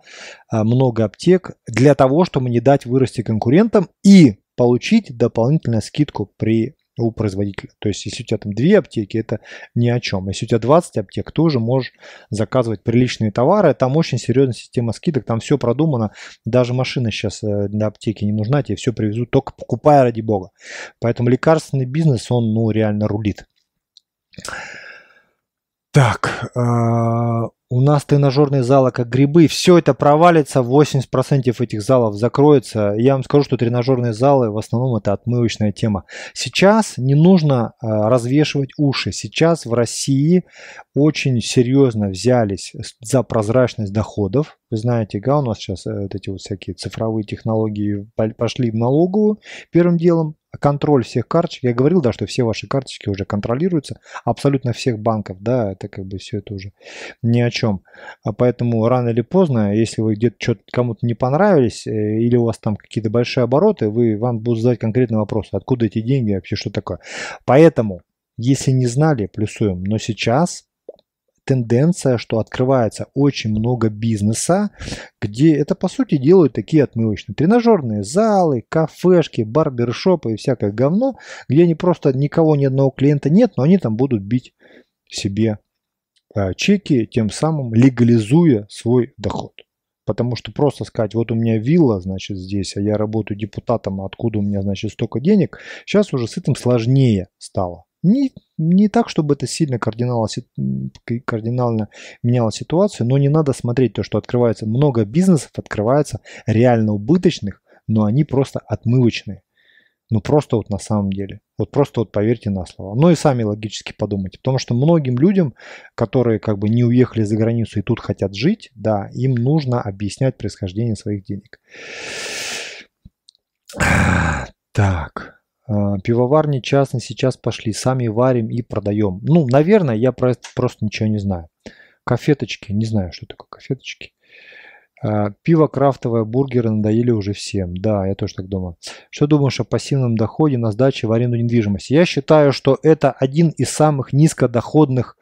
а, много аптек для того, чтобы не дать вырасти конкурентам и получить дополнительную скидку при у производителя. То есть, если у тебя там две аптеки, это ни о чем. Если у тебя 20 аптек, ты уже можешь заказывать приличные товары. Там очень серьезная система скидок, там все продумано. Даже машина сейчас э, для аптеки не нужна, тебе все привезут, только покупая ради бога. Поэтому лекарственный бизнес, он ну реально рулит. Так, а, у нас тренажерные залы как грибы. Все это провалится, 80% этих залов закроется. Я вам скажу, что тренажерные залы в основном это отмывочная тема. Сейчас не нужно а, развешивать уши. Сейчас в России очень серьезно взялись за прозрачность доходов. Вы знаете, да, у нас сейчас э, вот эти вот всякие цифровые технологии пошли в налоговую первым делом контроль всех карточек. Я говорил, да, что все ваши карточки уже контролируются, абсолютно всех банков, да, это как бы все это уже ни о чем. А поэтому рано или поздно, если вы где-то что-то кому-то не понравились, э, или у вас там какие-то большие обороты, вы, вам будут задать конкретный вопрос, откуда эти деньги, вообще что такое. Поэтому, если не знали, плюсуем, но сейчас тенденция, что открывается очень много бизнеса, где это по сути делают такие отмывочные. Тренажерные залы, кафешки, барбершопы и всякое говно, где они просто никого, ни одного клиента нет, но они там будут бить себе чеки, тем самым легализуя свой доход. Потому что просто сказать, вот у меня вилла, значит, здесь, а я работаю депутатом, а откуда у меня, значит, столько денег, сейчас уже с этим сложнее стало. Не, не так, чтобы это сильно кардинально, кардинально меняло ситуацию, но не надо смотреть то, что открывается много бизнесов, открывается реально убыточных, но они просто отмывочные. Ну просто вот на самом деле. Вот просто вот поверьте на слово. Ну и сами логически подумайте. Потому что многим людям, которые как бы не уехали за границу и тут хотят жить, да, им нужно объяснять происхождение своих денег. Так. А, пивоварни частные сейчас пошли, сами варим и продаем. Ну, наверное, я про это просто ничего не знаю. Кофеточки. Не знаю, что такое кофеточки. А, пиво крафтовое, бургеры надоели уже всем. Да, я тоже так думаю. Что думаешь о пассивном доходе на сдаче в аренду недвижимости? Я считаю, что это один из самых низкодоходных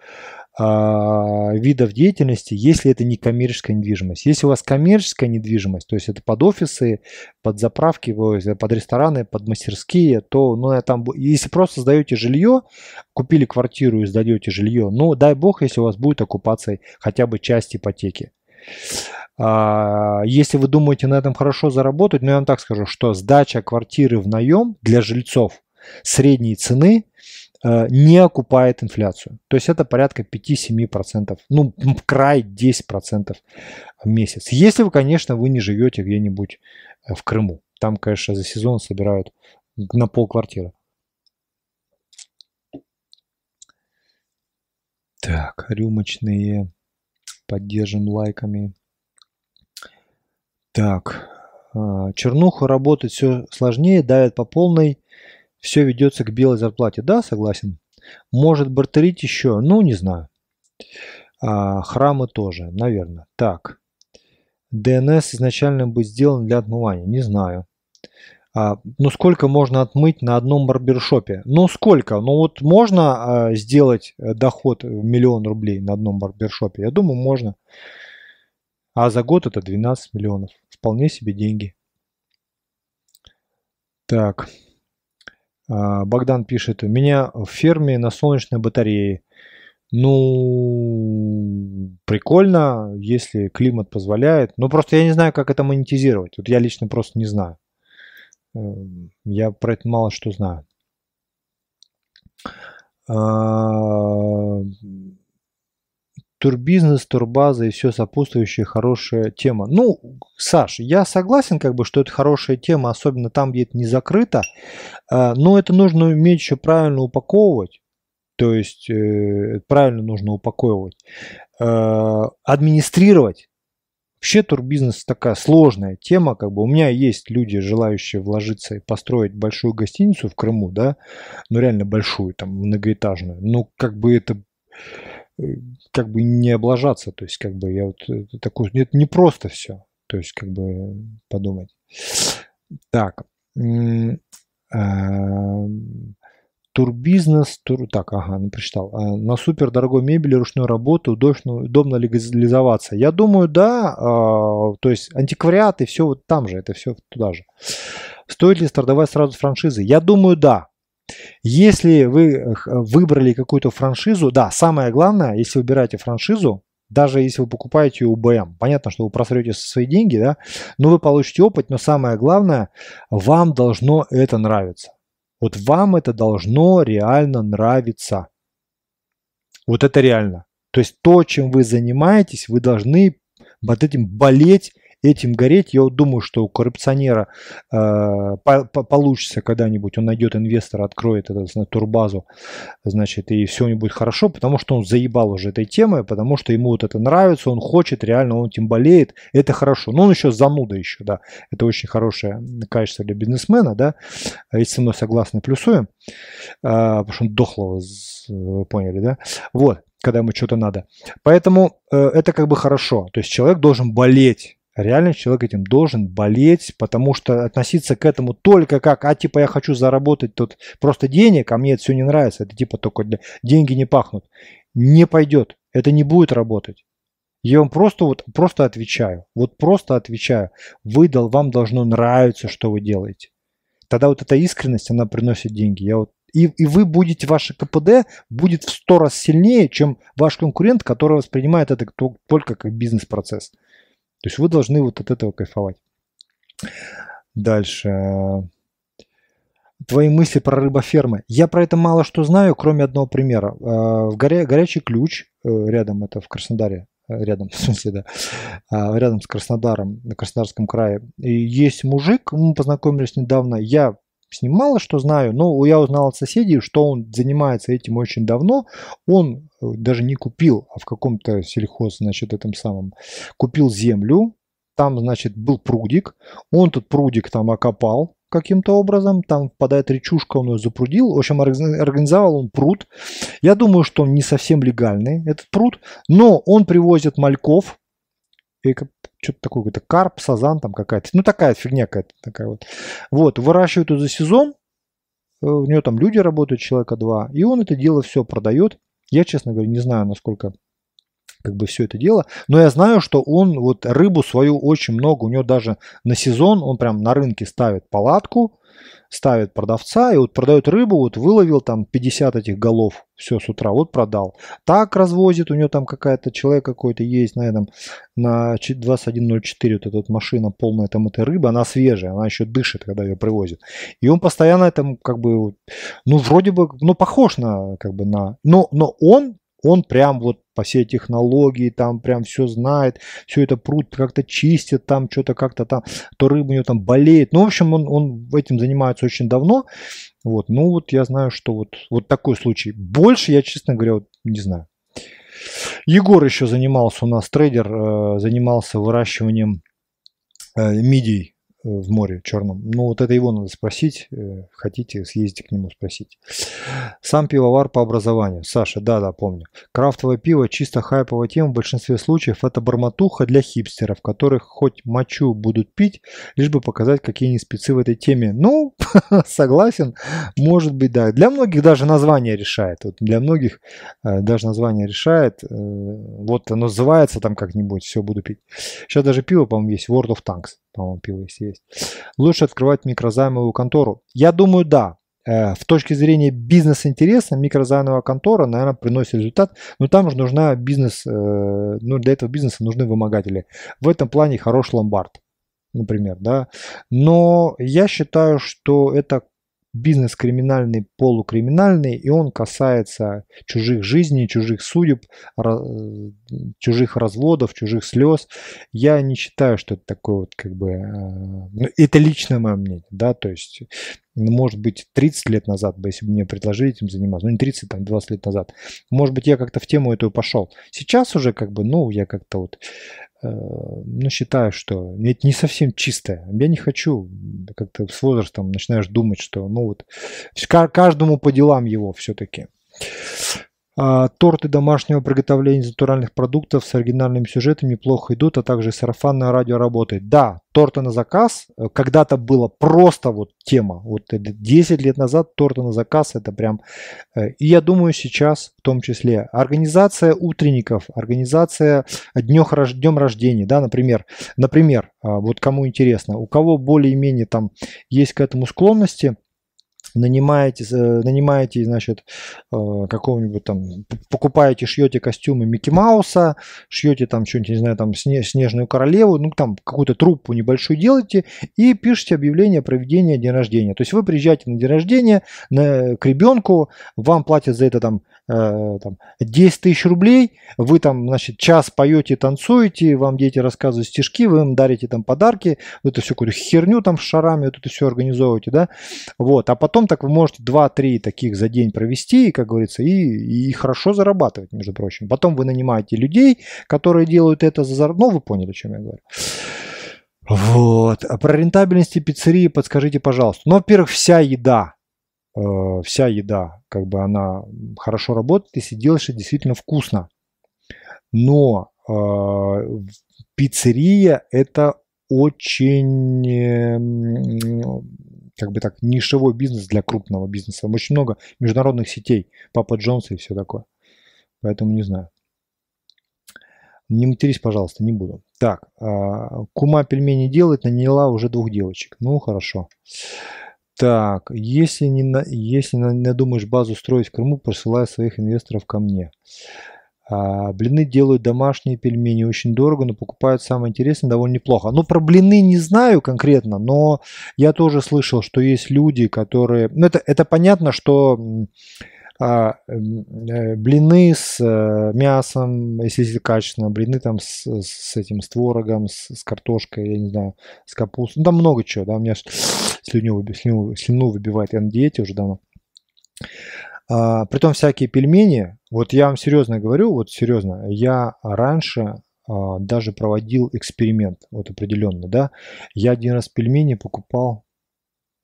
а, видов деятельности, если это не коммерческая недвижимость. Если у вас коммерческая недвижимость, то есть это под офисы, под заправки, под рестораны, под мастерские, то ну, там, если просто сдаете жилье, купили квартиру и сдаете жилье, ну дай бог, если у вас будет оккупация хотя бы часть ипотеки. А, если вы думаете на этом хорошо заработать, ну я вам так скажу, что сдача квартиры в наем для жильцов средней цены э, не окупает инфляцию. То есть это порядка 5-7%, ну край 10% в месяц. Если вы, конечно, вы не живете где-нибудь э, в Крыму. Там, конечно, за сезон собирают на пол квартиры. Так, рюмочные поддержим лайками. Так, а, чернуху работать все сложнее, давят по полной, все ведется к белой зарплате. Да, согласен. Может бартерить еще? Ну, не знаю. А, храмы тоже, наверное. Так. ДНС изначально быть сделан для отмывания? Не знаю. А, ну, сколько можно отмыть на одном барбершопе? Ну, сколько? Ну, вот можно а, сделать э, доход в миллион рублей на одном барбершопе? Я думаю, можно. А за год это 12 миллионов. Вполне себе деньги. Так. А, Богдан пишет, у меня в ферме на солнечной батарее. Ну, прикольно, если климат позволяет. Но просто я не знаю, как это монетизировать. Вот я лично просто не знаю. Эм, я про это мало что знаю. Турбизнес, турбаза и все сопутствующее хорошая тема. Ну, Саш, я согласен, как бы, что это хорошая тема, особенно там, где это не закрыто, а, но это нужно уметь еще правильно упаковывать, то есть э, правильно нужно упаковывать, а, администрировать. Вообще турбизнес такая сложная тема, как бы у меня есть люди, желающие вложиться и построить большую гостиницу в Крыму, да, ну реально большую, там многоэтажную, ну как бы это как бы не облажаться. То есть, как бы я вот такой, это не просто все. То есть, как бы подумать. Так. А, турбизнес, тур, так, ага, ну, прочитал. А, на супер дорогой мебели ручной работы удобно, удобно легализоваться. Я думаю, да. А, то есть антиквариат и все вот там же, это все туда же. Стоит ли стартовать сразу с франшизы? Я думаю, да. Если вы выбрали какую-то франшизу, да, самое главное, если выбираете франшизу, даже если вы покупаете у БМ, понятно, что вы просрете свои деньги, да, но вы получите опыт, но самое главное, вам должно это нравиться. Вот вам это должно реально нравиться. Вот это реально. То есть то, чем вы занимаетесь, вы должны вот этим болеть этим гореть. Я вот думаю, что у коррупционера э, по, по, получится когда-нибудь, он найдет инвестора, откроет эту знаю, турбазу, значит, и все у него будет хорошо, потому что он заебал уже этой темой, потому что ему вот это нравится, он хочет, реально он этим болеет, это хорошо. Но он еще зануда еще, да, это очень хорошее качество для бизнесмена, да, если со мной согласны, плюсуем, э, потому что он дохлого, вы поняли, да, вот когда ему что-то надо. Поэтому э, это как бы хорошо. То есть человек должен болеть реально человек этим должен болеть, потому что относиться к этому только как, а типа я хочу заработать тут просто денег, а мне это все не нравится, это типа только для... деньги не пахнут. Не пойдет, это не будет работать. Я вам просто вот просто отвечаю, вот просто отвечаю. Вы, вам должно нравиться, что вы делаете. Тогда вот эта искренность, она приносит деньги. Я вот и, и вы будете, ваше КПД будет в сто раз сильнее, чем ваш конкурент, который воспринимает это только как бизнес-процесс. То есть вы должны вот от этого кайфовать. Дальше. Твои мысли про рыбофермы. Я про это мало что знаю, кроме одного примера. Э, в горя... Горячий ключ, э, рядом это в Краснодаре, э, рядом, в смысле, да, а, рядом с Краснодаром, на Краснодарском крае. И есть мужик, мы познакомились недавно, я с ним мало что знаю, но я узнал от соседей, что он занимается этим очень давно. Он э, даже не купил, а в каком-то сельхоз, значит, этом самом, купил землю, там, значит, был прудик, он тут прудик там окопал, каким-то образом, там впадает речушка, он ее запрудил, в общем, организовал он пруд. Я думаю, что он не совсем легальный, этот пруд, но он привозит мальков, что-то такое, какой-то карп, сазан там какая-то, ну такая фигня какая-то такая вот. Вот, выращивают за сезон, э, у него там люди работают, человека два, и он это дело все продает. Я, честно говоря, не знаю, насколько как бы все это дело. Но я знаю, что он вот рыбу свою очень много, у него даже на сезон он прям на рынке ставит палатку, ставит продавца и вот продает рыбу, вот выловил там 50 этих голов, все с утра, вот продал. Так развозит, у него там какая-то человек какой-то есть на этом, на 2104 вот эта вот машина полная там этой рыбы, она свежая, она еще дышит, когда ее привозит. И он постоянно этом как бы, ну вроде бы, ну похож на как бы на, но, но он он прям вот по всей технологии, там прям все знает, все это пруд как-то чистит, там что-то как-то там, то рыба у него там болеет. Ну, в общем, он, он этим занимается очень давно. Вот, ну вот я знаю, что вот, вот такой случай. Больше я, честно говоря, вот не знаю. Егор еще занимался у нас, трейдер, э, занимался выращиванием э, мидий в море черном. Ну, вот это его надо спросить. Э, хотите, съездите к нему спросить. Сам пивовар по образованию. Саша, да-да, помню. Крафтовое пиво, чисто хайповая тема в большинстве случаев это бормотуха для хипстеров, которых хоть мочу будут пить, лишь бы показать, какие они спецы в этой теме. Ну, согласен, может быть, да. Для многих даже название решает. Вот для многих э, даже название решает. Э, вот оно называется там как-нибудь, все, буду пить. Сейчас даже пиво, по-моему, есть, World of Tanks по-моему, если есть. Лучше открывать микрозаймовую контору? Я думаю, да. Э, в точке зрения бизнес-интереса микрозаймовая контора, наверное, приносит результат, но там же нужна бизнес, э, ну для этого бизнеса нужны вымогатели. В этом плане хороший ломбард, например, да. Но я считаю, что это бизнес криминальный, полукриминальный, и он касается чужих жизней, чужих судеб, чужих разводов, чужих слез. Я не считаю, что это такое вот как бы... Э, ну, это личное мое мнение, да, то есть ну, может быть, 30 лет назад бы, если бы мне предложили этим заниматься, ну не 30, там 20 лет назад, может быть, я как-то в тему эту пошел. Сейчас уже как бы, ну, я как-то вот Э, ну, считаю, что это не совсем чистое. Я не хочу, как-то с возрастом начинаешь думать, что, ну вот, каждому по делам его все-таки. А, торты домашнего приготовления из натуральных продуктов с оригинальным сюжетом неплохо идут, а также сарафанное радио работает. Да, торты на заказ э, когда-то было просто вот тема. Вот 10 лет назад торты на заказ это прям... Э, и я думаю сейчас в том числе организация утренников, организация днёх, днем рождения, да, например. Например, а, вот кому интересно, у кого более-менее там есть к этому склонности – нанимаете, нанимаете, значит, э, какого-нибудь там, покупаете, шьете костюмы Микки Мауса, шьете там что-нибудь, не знаю, там Снежную Королеву, ну там какую-то труппу небольшую делаете и пишете объявление о проведении дня рождения. То есть вы приезжаете на день рождения на, к ребенку, вам платят за это там Э, там, 10 тысяч рублей, вы там, значит, час поете, танцуете, вам дети рассказывают стишки, вы им дарите там подарки, вы это все какую-то херню там с шарами, вот это все организовываете, да, вот, а потом так вы можете 2-3 таких за день провести, как говорится, и, и хорошо зарабатывать, между прочим. Потом вы нанимаете людей, которые делают это за зарплату, ну, вы поняли, о чем я говорю. Вот. А про рентабельности пиццерии подскажите, пожалуйста. Ну, во-первых, вся еда, Э, вся еда, как бы она хорошо работает, если делаешь это действительно вкусно. Но э, пиццерия это очень э, как бы так нишевой бизнес для крупного бизнеса. Очень много международных сетей, Папа Джонс и все такое. Поэтому не знаю. Не матерись, пожалуйста, не буду. Так, э, кума пельмени делает, наняла уже двух девочек. Ну, хорошо. Так, если не, на, если надумаешь базу строить в Крыму, присылай своих инвесторов ко мне. А, блины делают домашние пельмени, очень дорого, но покупают самое интересное довольно неплохо. Ну, про блины не знаю конкретно, но я тоже слышал, что есть люди, которые... Ну, это, это понятно, что а, э, блины с э, мясом, если качественно, блины там с, с этим, с творогом, с, с картошкой, я не знаю, с капустой. Ну, там много чего, да, у меня слюню, слюну, слюну выбивает, я на диете уже давно. А, притом всякие пельмени, вот я вам серьезно говорю, вот серьезно, я раньше а, даже проводил эксперимент, вот определенно, да, я один раз пельмени покупал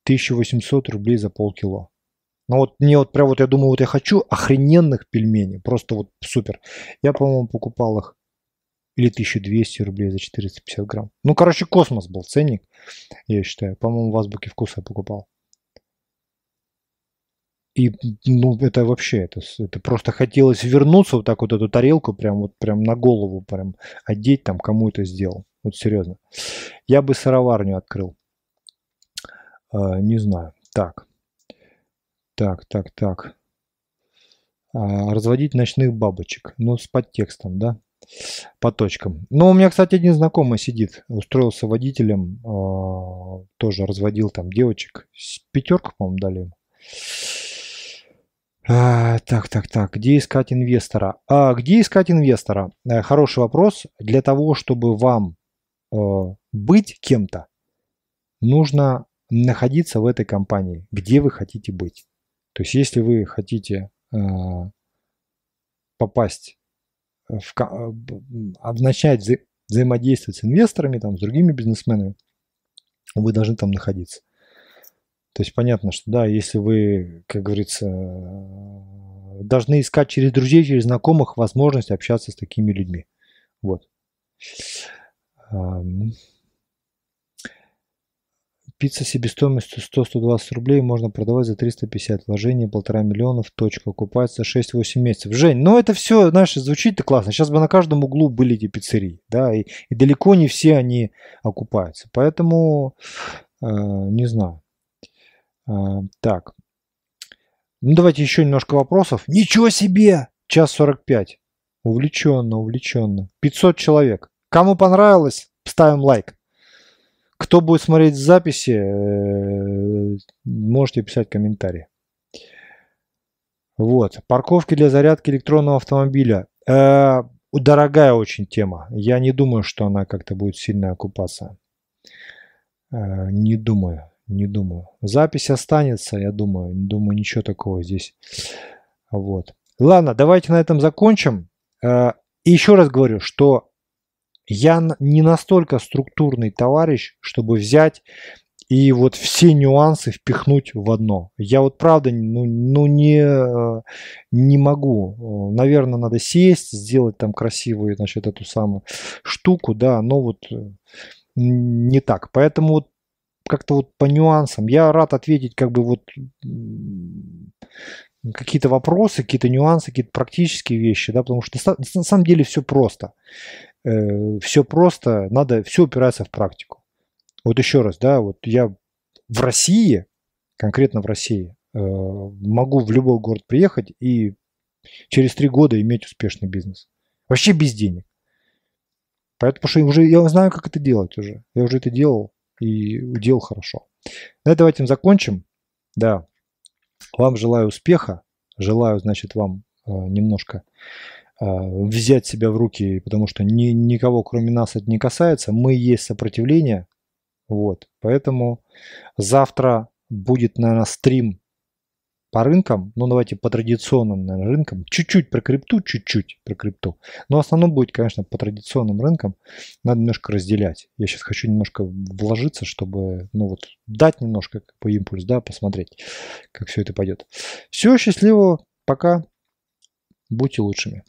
1800 рублей за полкило. Ну вот мне вот прям вот я думаю, вот я хочу охрененных пельменей. Просто вот супер. Я, по-моему, покупал их или 1200 рублей за 450 грамм. Ну, короче, космос был ценник, я считаю. По-моему, в Азбуке вкуса я покупал. И, ну, это вообще, это, это просто хотелось вернуться вот так вот эту тарелку прям вот прям на голову прям одеть там, кому это сделал. Вот серьезно. Я бы сыроварню открыл. А, не знаю. Так. Так, так, так. А, разводить ночных бабочек. Ну, с подтекстом, да? По точкам. Ну, у меня, кстати, один знакомый сидит. Устроился водителем. А, тоже разводил там девочек. Пятерку, по-моему, дали. А, так, так, так. Где искать инвестора? А, где искать инвестора? А, хороший вопрос. Для того, чтобы вам э, быть кем-то, нужно находиться в этой компании, где вы хотите быть. То есть, если вы хотите э, попасть, в, э, начать вза взаимодействовать с инвесторами, там, с другими бизнесменами, вы должны там находиться. То есть понятно, что да, если вы, как говорится, должны искать через друзей, через знакомых возможность общаться с такими людьми. Вот. Пицца себестоимостью 100-120 рублей можно продавать за 350. Вложение полтора миллиона в точку. Окупается 6-8 месяцев. Жень, ну это все, знаешь, звучит-то классно. Сейчас бы на каждом углу были эти пиццерии. Да, и, и далеко не все они окупаются. Поэтому, э, не знаю. Э, так. Ну давайте еще немножко вопросов. Ничего себе! Час 45. Увлеченно, увлеченно. 500 человек. Кому понравилось, ставим лайк. Кто будет смотреть записи, э, можете писать комментарии. Вот. Парковки для зарядки электронного автомобиля. Э, дорогая очень тема. Я не думаю, что она как-то будет сильно окупаться. Э, не думаю, не думаю. Запись останется, я думаю. Не думаю, ничего такого здесь. Вот. Ладно, давайте на этом закончим. И еще раз говорю, что я не настолько структурный товарищ, чтобы взять и вот все нюансы впихнуть в одно. Я вот правда ну, ну не, э, не могу. Наверное, надо сесть, сделать там красивую, значит, эту самую штуку, да, но вот э, не так. Поэтому вот как-то вот по нюансам. Я рад ответить как бы вот какие-то вопросы, какие-то нюансы, какие-то практические вещи, да, потому что на самом деле все просто. Э, все просто, надо, все упирается в практику. Вот еще раз, да, вот я в России, конкретно в России, э, могу в любой город приехать и через три года иметь успешный бизнес. Вообще без денег. Поэтому что уже я знаю, как это делать уже. Я уже это делал и делал хорошо. На давайте закончим. Да. Вам желаю успеха. Желаю, значит, вам э, немножко взять себя в руки, потому что ни, никого кроме нас это не касается. Мы есть сопротивление. Вот. Поэтому завтра будет, наверное, стрим по рынкам. Ну, давайте по традиционным наверное, рынкам. Чуть-чуть про крипту, чуть-чуть про крипту. Но основном будет, конечно, по традиционным рынкам. Надо немножко разделять. Я сейчас хочу немножко вложиться, чтобы, ну вот, дать немножко бы импульс, да, посмотреть, как все это пойдет. Все, счастливо, пока. Будьте лучшими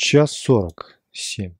час сорок семь